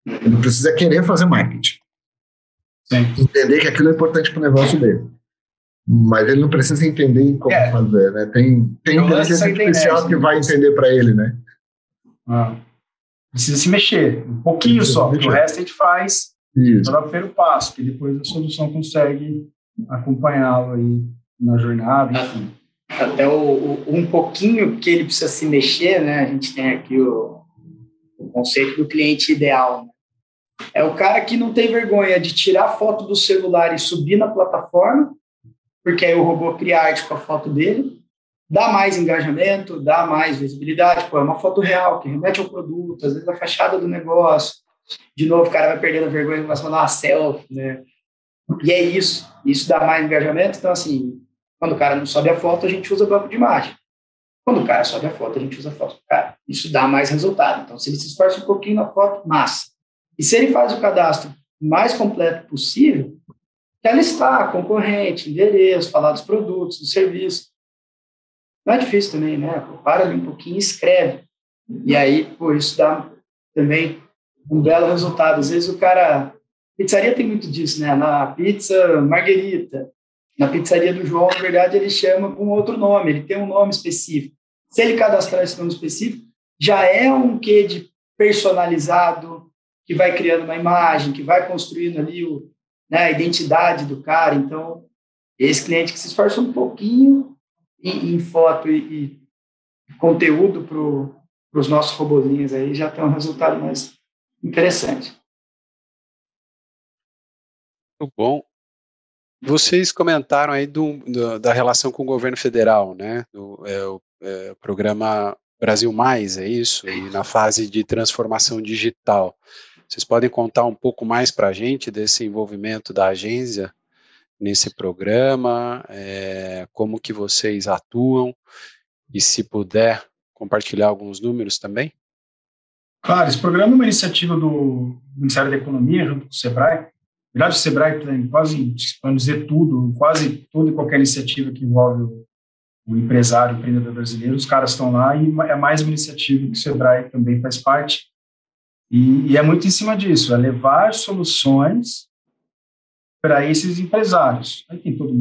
Ele precisa querer fazer marketing. Sim. Entender que aquilo é importante para o negócio dele. Mas ele não precisa entender como é. fazer, né? Tem, tem inteligência artificial que vai entender para ele, né? Ah. Precisa se mexer, um pouquinho precisa só, o resto a gente faz Isso. o primeiro passo, que depois a solução consegue acompanhá-lo aí na jornada, enfim até o, o, um pouquinho que ele precisa se mexer, né? A gente tem aqui o, o conceito do cliente ideal. Né? É o cara que não tem vergonha de tirar foto do celular e subir na plataforma, porque aí o robô cria arte com a foto dele, dá mais engajamento, dá mais visibilidade, pô, é uma foto real que remete ao produto, às vezes a fachada do negócio. De novo, o cara vai perdendo a vergonha e começa a mandar uma selfie, né? E é isso, isso dá mais engajamento. Então, assim, quando o cara não sobe a foto, a gente usa banco de imagem. Quando o cara sobe a foto, a gente usa a foto do cara. Isso dá mais resultado. Então, se ele se esforça um pouquinho na foto, massa. E se ele faz o cadastro mais completo possível, que é listar concorrente, endereço, falar dos produtos, dos serviços. Não é difícil também, né? Para ali um pouquinho e escreve. E aí, pô, isso dá também um belo resultado. Às vezes o cara. Pizzaria tem muito disso, né? Na pizza Marguerita, na pizzaria do João, na verdade, ele chama com outro nome, ele tem um nome específico. Se ele cadastrar esse nome específico, já é um quê de personalizado, que vai criando uma imagem, que vai construindo ali o, né, a identidade do cara. Então, esse cliente que se esforça um pouquinho em, em foto e, e conteúdo para os nossos robozinhos aí já tem um resultado mais interessante. Muito bom. Vocês comentaram aí do, do, da relação com o governo federal, né? É, o, é, programa Brasil Mais, é isso? E na fase de transformação digital. Vocês podem contar um pouco mais para a gente desse envolvimento da agência nesse programa, é, como que vocês atuam e se puder compartilhar alguns números também? Claro, esse programa é uma iniciativa do Ministério da Economia junto com o SEBRAE, o Sebrae tem quase, para dizer tudo, quase toda e qualquer iniciativa que envolve o, o empresário, o empreendedor brasileiro, os caras estão lá e é mais uma iniciativa que o Sebrae também faz parte. E, e é muito em cima disso, é levar soluções para esses empresários. Aí tem toda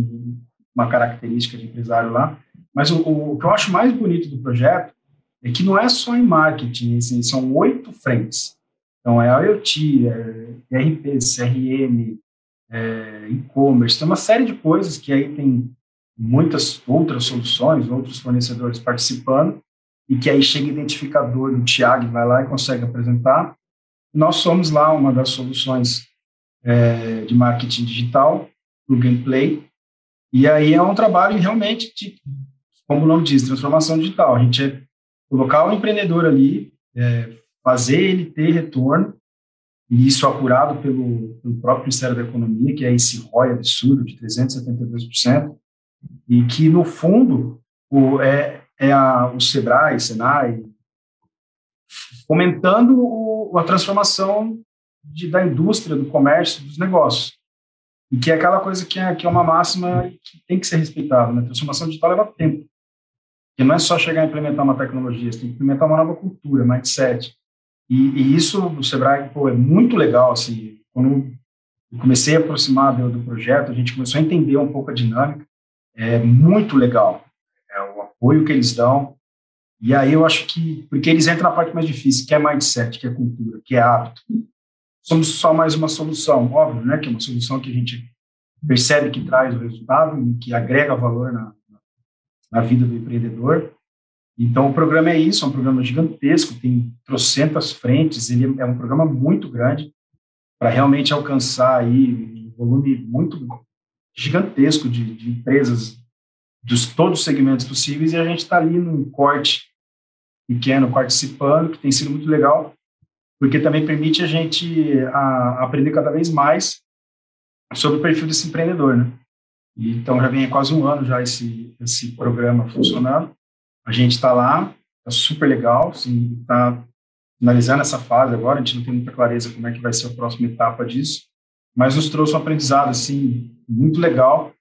uma característica de empresário lá, mas o, o, que eu acho mais bonito do projeto é que não é só em marketing, assim, são oito frentes. Então, é IoT, é ERP, CRM, é e-commerce, tem uma série de coisas que aí tem muitas outras soluções, outros fornecedores participando, e que aí chega identificador do Tiago, vai lá e consegue apresentar. Nós somos lá uma das soluções é, de marketing digital, no Gameplay, e aí é um trabalho realmente de, como o nome diz, transformação digital. A gente é colocar o empreendedor ali, é, fazer ele ter retorno, e isso apurado pelo, pelo próprio Ministério da Economia, que é esse ROI absurdo de 372%, e que, no fundo, o, é, é a, o SEBRAE, SENAI, fomentando o, a transformação de, da indústria, do comércio, dos negócios. E que é aquela coisa que é, que é uma máxima que tem que ser respeitada. Né? A transformação digital leva tempo. Porque não é só chegar a implementar uma tecnologia, você tem que implementar uma nova cultura, mindset. E, e isso o Sebrae pô, é muito legal. Assim, quando eu comecei a aproximar do, do, projeto, a gente começou a entender um pouco a dinâmica. É muito legal é, o apoio que eles dão. E aí eu acho que, porque eles entram na parte mais difícil, que é mindset, que é cultura, que é hábito. Somos só mais uma solução, óbvio, né? Que é uma solução que a gente percebe que traz o resultado e que agrega valor na, na vida do empreendedor. Então, o programa é isso, é um programa gigantesco, tem trocentas frentes, ele é um programa muito grande para realmente alcançar aí um volume muito gigantesco de, de empresas dos todos os segmentos possíveis e a gente está ali num corte pequeno participando, que tem sido muito legal, porque também permite a gente a, aprender cada vez mais sobre o perfil desse empreendedor, né? Então já vem quase um ano já esse esse programa funcionando a gente está lá, está super legal, está finalizando essa fase agora, a gente não tem muita clareza como é que vai ser a próxima etapa disso, mas nos trouxe um aprendizado, assim, muito legal,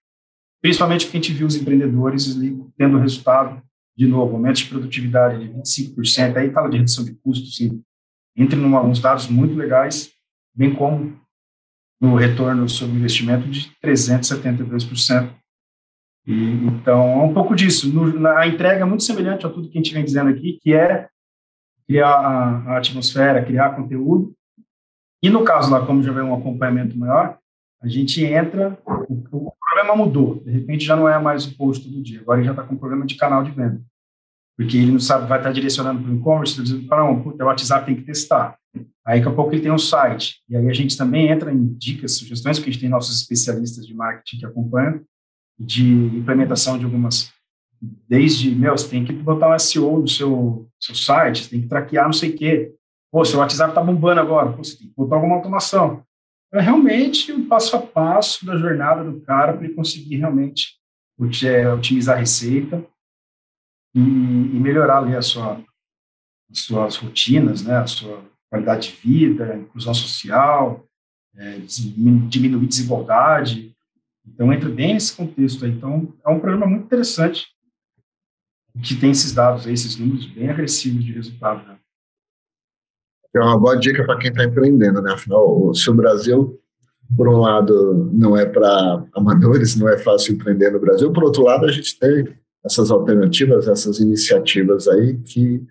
principalmente porque a gente viu os empreendedores ali, tendo resultado, de novo, aumento de produtividade de 25%, aí fala de redução de custos, assim, entre em uns dados muito legais, bem como no retorno sobre investimento de 372%, e, então, é um pouco disso. No, a entrega é muito semelhante a tudo que a gente vem dizendo aqui, que é criar a, a atmosfera, criar conteúdo. E no caso lá, como já vem um acompanhamento maior, a gente entra, o, o problema mudou. De repente já não é mais o post todo dia, agora ele já está com um problema de canal de venda. Porque ele não sabe, vai estar tá direcionando para o e-commerce, tá dizendo, para não, o WhatsApp tem que testar. Aí daqui a pouco ele tem um site. E aí a gente também entra em dicas, sugestões, porque a gente tem nossos especialistas de marketing que acompanham, de implementação de algumas desde, meu, você tem que botar um SEO no seu, seu site, você tem que traquear não sei o quê. Pô, seu WhatsApp tá bombando agora, Pô, você tem que botar alguma automação. É realmente o passo a passo da jornada do cara para ele conseguir realmente otimizar a receita e, e melhorar ali a sua, as suas rotinas, né, a sua qualidade de vida, inclusão social, é, diminuir desigualdade. Então, entra bem nesse contexto aí. Então, é um programa muito interessante que tem esses dados, esses números bem agressivos de resultado. Né? É uma boa dica para quem está empreendendo, né? Afinal, se o Brasil, por um lado, não é para amadores, não é fácil empreender no Brasil, por outro lado, a gente tem essas alternativas, essas iniciativas aí que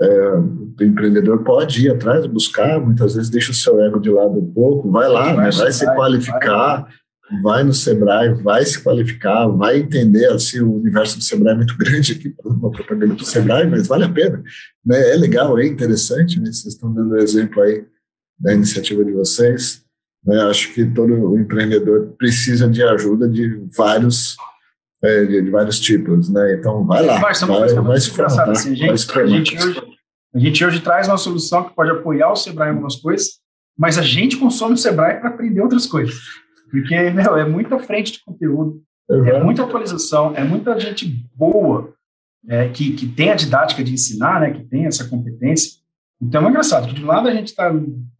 é, o empreendedor pode ir atrás, buscar, muitas vezes deixa o seu ego de lado um pouco, vai lá, vai, né, vai se qualificar, vai. Vai. no Sebrae, vai se qualificar, vai entender, assim, o universo do Sebrae é muito grande aqui, uma propaganda do Sebrae, mas vale a pena, né, é legal, é interessante, né, vocês estão dando exemplo aí da iniciativa de vocês, né, acho que todo empreendedor precisa de ajuda de vários é, de, de, vários tipos, né? Então, vai lá. Vai, vai, vai, vai se formar, assim, gente, a, gente hoje, a gente hoje traz uma solução que pode apoiar o Sebrae em algumas coisas, mas a gente consome o Sebrae para aprender outras coisas. Porque, meu, é muita frente de conteúdo, uhum. é muita atualização, é muita gente boa é, que, que tem a didática de ensinar, né? Que tem essa competência. Então, é engraçado de um lado a gente está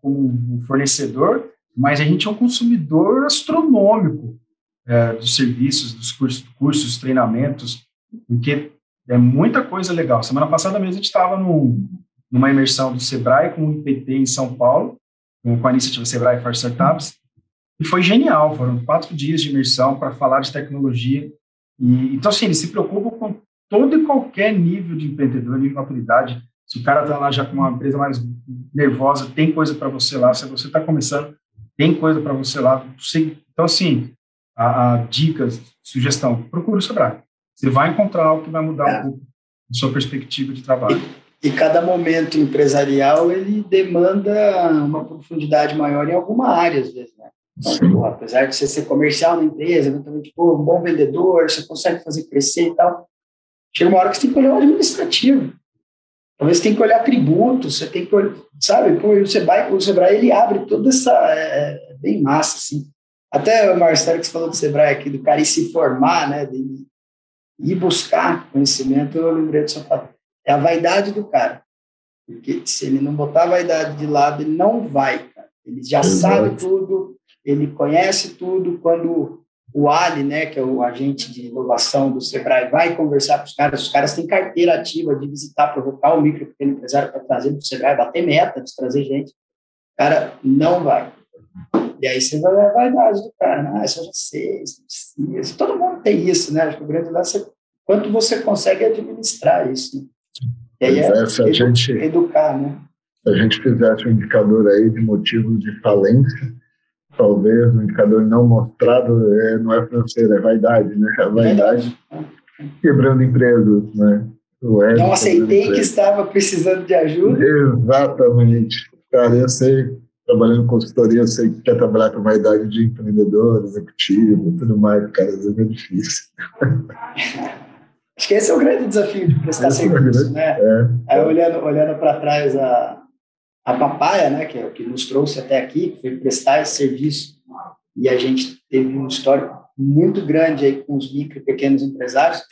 como um fornecedor, mas a gente é um consumidor astronômico é, dos serviços, dos cursos, cursos, treinamentos, porque é muita coisa legal. Semana passada mesmo a gente estava numa imersão do Sebrae com o IPT em São Paulo, com a iniciativa Sebrae for Startups, e foi genial. Foram quatro dias de imersão para falar de tecnologia. E, então, assim, eles se preocupam com todo e qualquer nível de empreendedor, nível de maturidade. Se o cara está lá já com uma empresa mais nervosa, tem coisa para você lá. Se você está começando, tem coisa para você lá. Então, assim, a, a dicas, sugestão, procure o Sebrae. Você vai encontrar algo que vai mudar é. um pouco a sua perspectiva de trabalho. E, e, cada momento empresarial, ele demanda uma profundidade maior em alguma área, às vezes, né? Pô, apesar de você ser comercial na empresa, eventualmente, pô, um bom vendedor, você consegue fazer crescer e tal, chega uma hora que você tem que olhar o administrativo. Talvez você tem que olhar tributos, você tem que olhar, sabe? Pô, o Sebrae, o Sebrae ele abre toda essa, é, é bem massa, assim. Até o Marcelo que você falou do Sebrae aqui, do cara ir se formar, né, de ir buscar conhecimento, eu lembrei do seu fato. É a vaidade do cara. Porque se ele não botar a vaidade de lado, ele não vai, cara. Ele já Exato. sabe tudo, ele conhece tudo. Quando o Ali, né, que é o agente de inovação do Sebrae, vai conversar com os caras, os caras têm carteira ativa de visitar, provocar o micro pequeno empresário para trazer para o Sebrae, bater meta, de trazer gente. O cara não vai. E aí você vai ver a vaidade do cara, né? ah, isso eu já sei, isso não precisa. Todo mundo tem isso, né? Acho que o grande lance é quanto você consegue administrar isso. Né? E aí é, é se a gente, educar, né? Se a gente fizesse um indicador aí de motivos de falência, talvez o um indicador não mostrado é, não é financeiro, é vaidade, né? A vaidade é. quebrando empresas, né? não aceitei que estava precisando de ajuda. Exatamente. Cara, eu sei trabalhando em consultoria, eu sei que quer trabalhar com vaidade de empreendedor, executivo, tudo mais, cara, às vezes é difícil. Acho que esse é o grande desafio de prestar esse é serviço, é né? É. Aí, olhando, olhando para trás a, a Papaya, né, que é o que nos trouxe até aqui, foi prestar esse serviço, e a gente teve um histórico muito grande aí com os micro e pequenos empresários,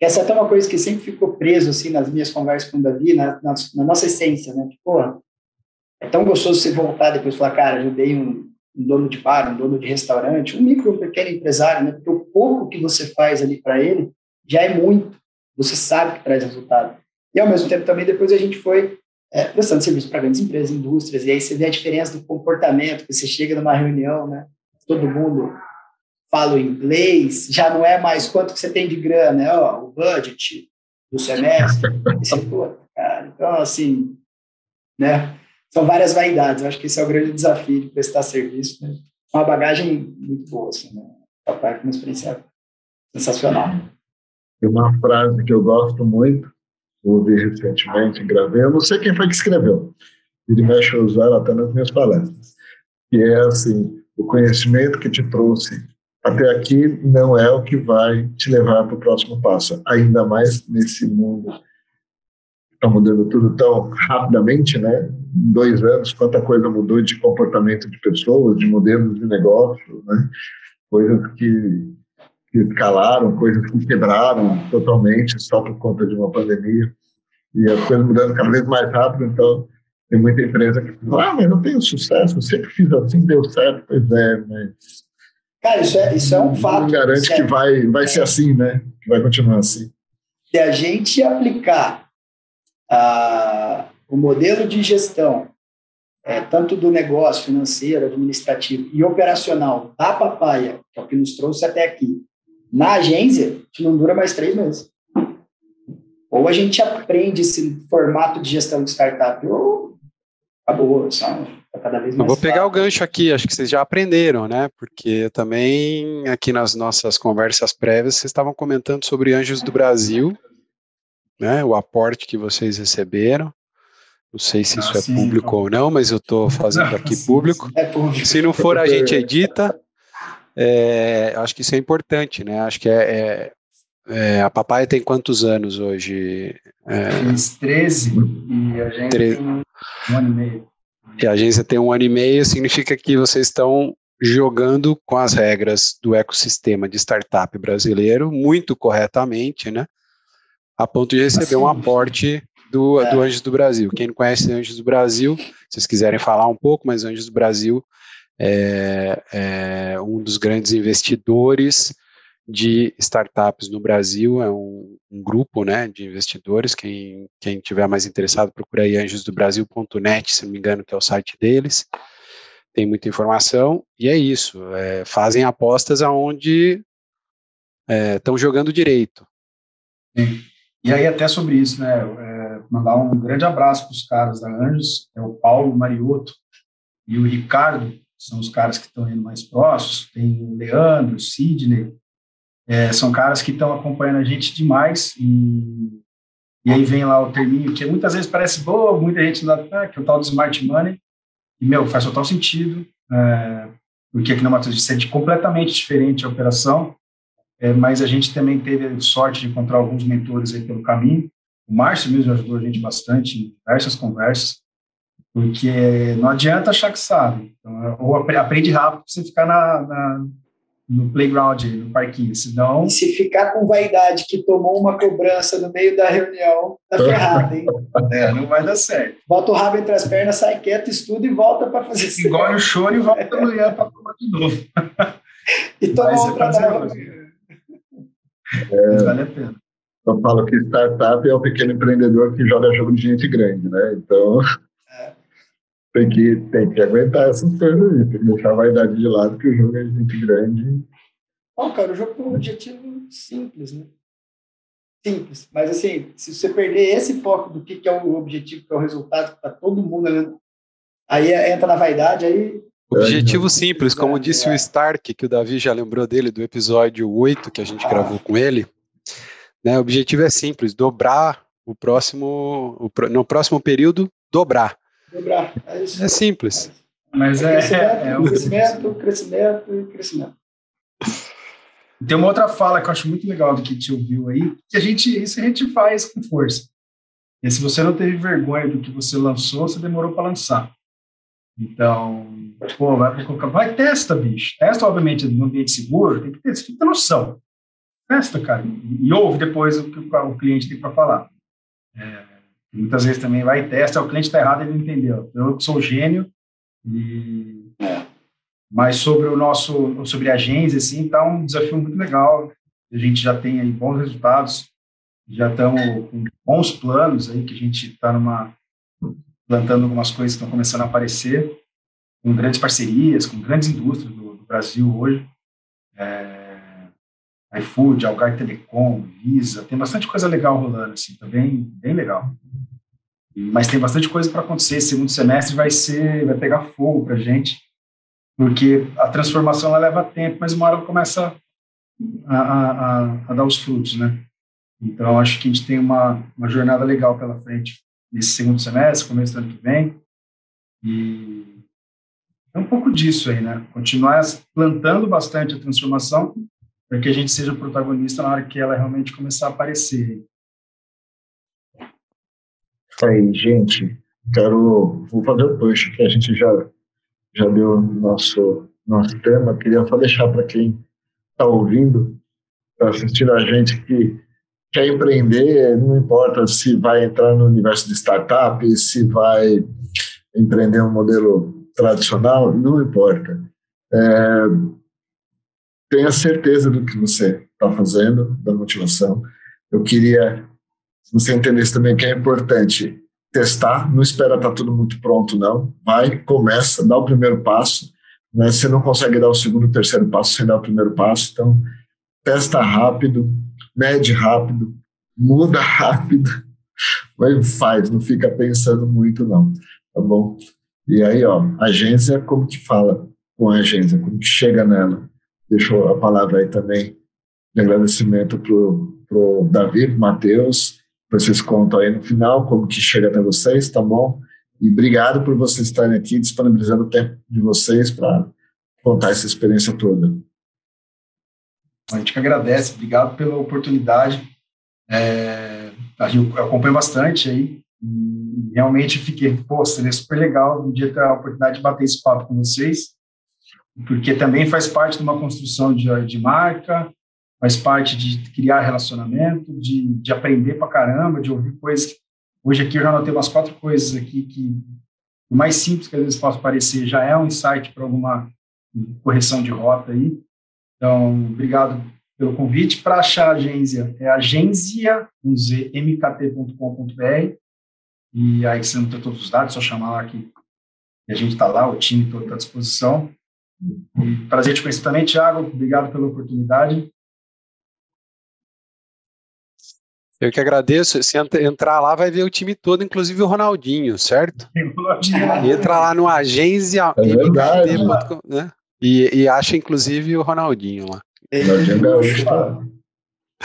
essa é até uma coisa que sempre ficou preso, assim, nas minhas conversas com o Davi, na, na, na nossa essência, né, tipo, é tão gostoso você voltar depois e falar, cara, ajudei um, um dono de bar, um dono de restaurante, um micro, pequeno empresário, né? Porque o pouco que você faz ali para ele já é muito. Você sabe que traz resultado. E ao mesmo tempo também depois a gente foi é, prestando serviço para grandes empresas, indústrias, e aí você vê a diferença do comportamento, que você chega numa reunião, né? Todo mundo fala inglês, já não é mais quanto que você tem de grana, né? Ó, o budget do semestre. E você, pô, cara, então assim, né? são várias vaidades. Eu acho que esse é o grande desafio de prestar serviço. Né? Uma bagagem muito boa, assim, né? Papai foi uma experiência sensacional. Tem uma frase que eu gosto muito, ouvi recentemente, gravei, eu não sei quem foi que escreveu, ele mexe a usar até nas minhas palestras, que é assim, o conhecimento que te trouxe até aqui não é o que vai te levar para o próximo passo, ainda mais nesse mundo está mudando tudo tão rapidamente, né? Em dois anos, quanta coisa mudou de comportamento de pessoas, de modelos de negócio, né? Coisas que, que escalaram, coisas que quebraram totalmente só por conta de uma pandemia. E as coisas mudando cada vez mais rápido, então tem muita empresa que fala, ah, mas não tenho sucesso, eu sempre fiz assim, deu certo. Pois é, mas... Cara, isso é, isso é um fato. Não garante que vai, vai ser assim, né? Que vai continuar assim. Se a gente aplicar ah, o modelo de gestão, é, tanto do negócio financeiro, administrativo e operacional da Papaya, que é o que nos trouxe até aqui, na agência, que não dura mais três meses. Ou a gente aprende esse formato de gestão de startup, ou acabou, só tá cada vez mais. Eu vou pegar o gancho aqui, acho que vocês já aprenderam, né? Porque também aqui nas nossas conversas prévias, vocês estavam comentando sobre Anjos do Brasil, né, o aporte que vocês receberam. Não sei se isso ah, é sim, público então. ou não, mas eu estou fazendo aqui público. É público. Se não for, a gente edita. É, acho que isso é importante, né? Acho que é, é, é a Papai tem quantos anos hoje? É, 13 e a gente 13. tem um ano e meio. E a agência tem um ano e meio, significa que vocês estão jogando com as regras do ecossistema de startup brasileiro muito corretamente, né? a ponto de receber assim, um aporte do, é. do Anjos do Brasil. Quem não conhece Anjos do Brasil, se vocês quiserem falar um pouco, mas Anjos do Brasil é, é um dos grandes investidores de startups no Brasil, é um, um, grupo né, de investidores, quem, quem tiver mais interessado, procura aí anjosdobrasil.net, se não me engano, que é o site deles, tem muita informação, e é isso, é, fazem apostas aonde estão é, jogando direito. E aí, até sobre isso, né, é, mandar um grande abraço para os caras da Anjos, é o Paulo Mariotto e o Ricardo, são os caras que estão indo mais próximos, tem o Leandro, o Sidney, é, são caras que estão acompanhando a gente demais, e, e aí vem lá o terminho, que muitas vezes parece boa, muita gente lá, ah, que é o tal do Smart Money, e, meu, faz total sentido, é, porque aqui na Matriz de Sede completamente diferente a operação, é, mas a gente também teve sorte de encontrar alguns mentores aí pelo caminho. O Márcio mesmo ajudou a gente bastante em diversas conversas, porque não adianta achar que sabe. Então, ou aprende rápido para você ficar na, na, no playground, no parquinho, senão... E se ficar com vaidade que tomou uma cobrança no meio da reunião, tá ferrado, hein? É, não vai dar certo. Bota o rabo entre as pernas, sai quieto, estuda e volta para fazer... Engole o choro e volta amanhã para tomar de novo. e toma outra é, vale a pena. Eu falo que startup é o pequeno empreendedor que joga jogo de gente grande, né? Então, é. Tem, que, tem que aguentar essas coisas aí, tem que deixar a vaidade de lado, que o jogo é gente grande. Bom, cara, o jogo tem um objetivo simples, né? Simples. Mas, assim, se você perder esse foco do que, que é o objetivo, que é o resultado, que tá todo mundo olhando, aí entra na vaidade, aí Objetivo simples, como disse o Stark, que o Davi já lembrou dele do episódio 8 que a gente gravou com ele. Né, o objetivo é simples, dobrar o próximo, o, no próximo período, dobrar. Dobrar, é, isso. é simples. Mas é, é, é, um crescimento, crescimento e crescimento. Tem uma outra fala que eu acho muito legal do que te ouviu aí, que a gente, isso a gente faz com força. E se você não teve vergonha do que você lançou, você demorou para lançar. Então, pô, vai, vai, testa, bicho. Testa, obviamente, no ambiente seguro, tem que ter, você tem que ter noção. Testa, cara, e, e ouve depois o que o, cliente tem para falar. É, muitas vezes também vai e testa, o cliente está errado, ele não entendeu. Eu sou gênio, e, é. mas sobre o nosso, sobre a agência, assim, tá um desafio muito legal. A gente já tem aí bons resultados, já estamos com bons planos aí, que a gente está numa plantando algumas coisas que estão começando a aparecer, com grandes parcerias, com grandes indústrias do, do Brasil hoje. É, iFood, Algar Telecom, Visa, tem bastante coisa legal rolando, assim, tá bem, bem legal. Mas tem bastante coisa para acontecer. Segundo semestre vai ser, vai pegar fogo para gente, porque a transformação ela leva tempo, mas uma hora ela começa a, a, a, dar os frutos, né? Então, acho que a gente tem uma, uma jornada legal pela frente nesse segundo semestre, começo do ano que vem. E é um pouco disso aí, né? Continuar plantando bastante a transformação para que a gente seja protagonista na hora que ela realmente começar a aparecer. Aí, gente, quero vou fazer o push que a gente já já deu nosso nosso tema. Queria só deixar para quem está ouvindo, está assistindo a gente que quer empreender, não importa se vai entrar no universo de startup, se vai empreender um modelo tradicional, não importa. É, tenha certeza do que você está fazendo, da motivação. Eu queria que você entendesse também que é importante testar, não espera estar tá tudo muito pronto, não. Vai, começa, dá o primeiro passo. Né? Você não consegue dar o segundo, terceiro passo sem dar o primeiro passo, então testa rápido, mede rápido, muda rápido, mas faz, não fica pensando muito, não. Tá bom? E aí, ó, agência, como que fala com a agência, como que chega nela? Deixou a palavra aí também de agradecimento pro, pro Davi, pro Matheus, vocês contam aí no final como que chega até vocês, tá bom? E obrigado por vocês estarem aqui disponibilizando o tempo de vocês para contar essa experiência toda. A gente que agradece, obrigado pela oportunidade. É, eu acompanho bastante aí, e realmente fiquei, pô, seria super legal um dia ter a oportunidade de bater esse papo com vocês, porque também faz parte de uma construção de, de marca, faz parte de criar relacionamento, de, de aprender pra caramba, de ouvir coisas. Hoje aqui eu já notei umas quatro coisas aqui que o mais simples que às vezes possa parecer já é um insight para alguma correção de rota aí. Então, obrigado pelo convite. Para achar a agência, é agência, mkt.com.br e aí você não tem todos os dados, só chamar lá que a gente está lá, o time todo está à disposição. Prazer te conhecer também, Thiago. Obrigado pela oportunidade. Eu que agradeço. Se entrar lá, vai ver o time todo, inclusive o Ronaldinho, certo? Entra lá no agência é verdade, né? e, e acha inclusive o Ronaldinho lá. Ronaldinho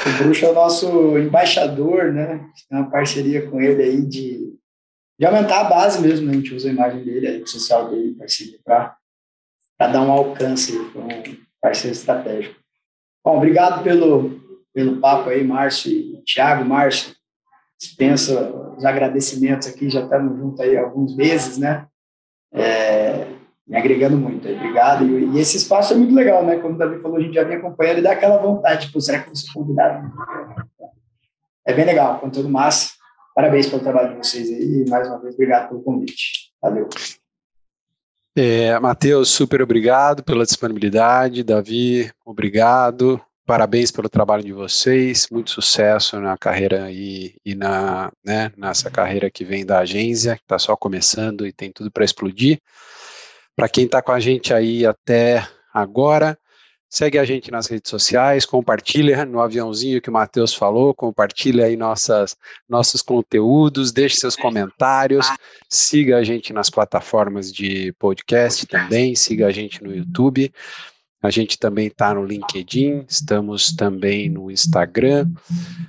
o Bruxo é o nosso embaixador, né? Tem uma parceria com ele aí de, de aumentar a base mesmo, né? A gente usa a imagem dele, a rede social dele, parceria, para dar um alcance para um parceiro estratégico. Bom, obrigado pelo, pelo papo aí, Márcio e Thiago. Márcio, dispensa os agradecimentos aqui, já estamos juntos aí há alguns meses, né? É, me agregando muito. Obrigado. E, e, esse espaço é muito legal, né? Como o Davi falou, a gente já vem acompanhando e dá aquela vontade, tipo, será que ser convidado? É bem legal, conteúdo massa. Parabéns pelo trabalho de vocês aí e mais uma vez, obrigado pelo convite. Valeu. É, Matheus, super obrigado pela disponibilidade. Davi, obrigado. Parabéns pelo trabalho de vocês, muito sucesso na carreira e, e na, né, nessa carreira que vem da agência, que está só começando e tem tudo para explodir. Para quem está com a gente aí até agora, segue a gente nas redes sociais, compartilha no aviãozinho que o Matheus falou, compartilha aí nossas, nossos conteúdos, deixe seus comentários, siga a gente nas plataformas de podcast também, siga a gente no YouTube. A gente também está no LinkedIn, estamos também no Instagram.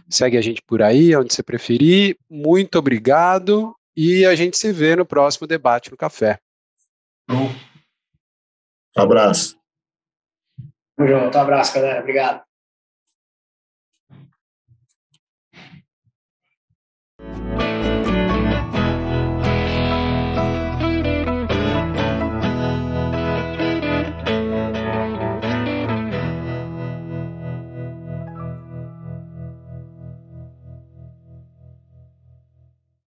Segue a gente por aí, onde você preferir. Muito obrigado e a gente se vê no próximo debate no café. Um abraço. Tamo junto. Um abraço, galera. Obrigado. Thank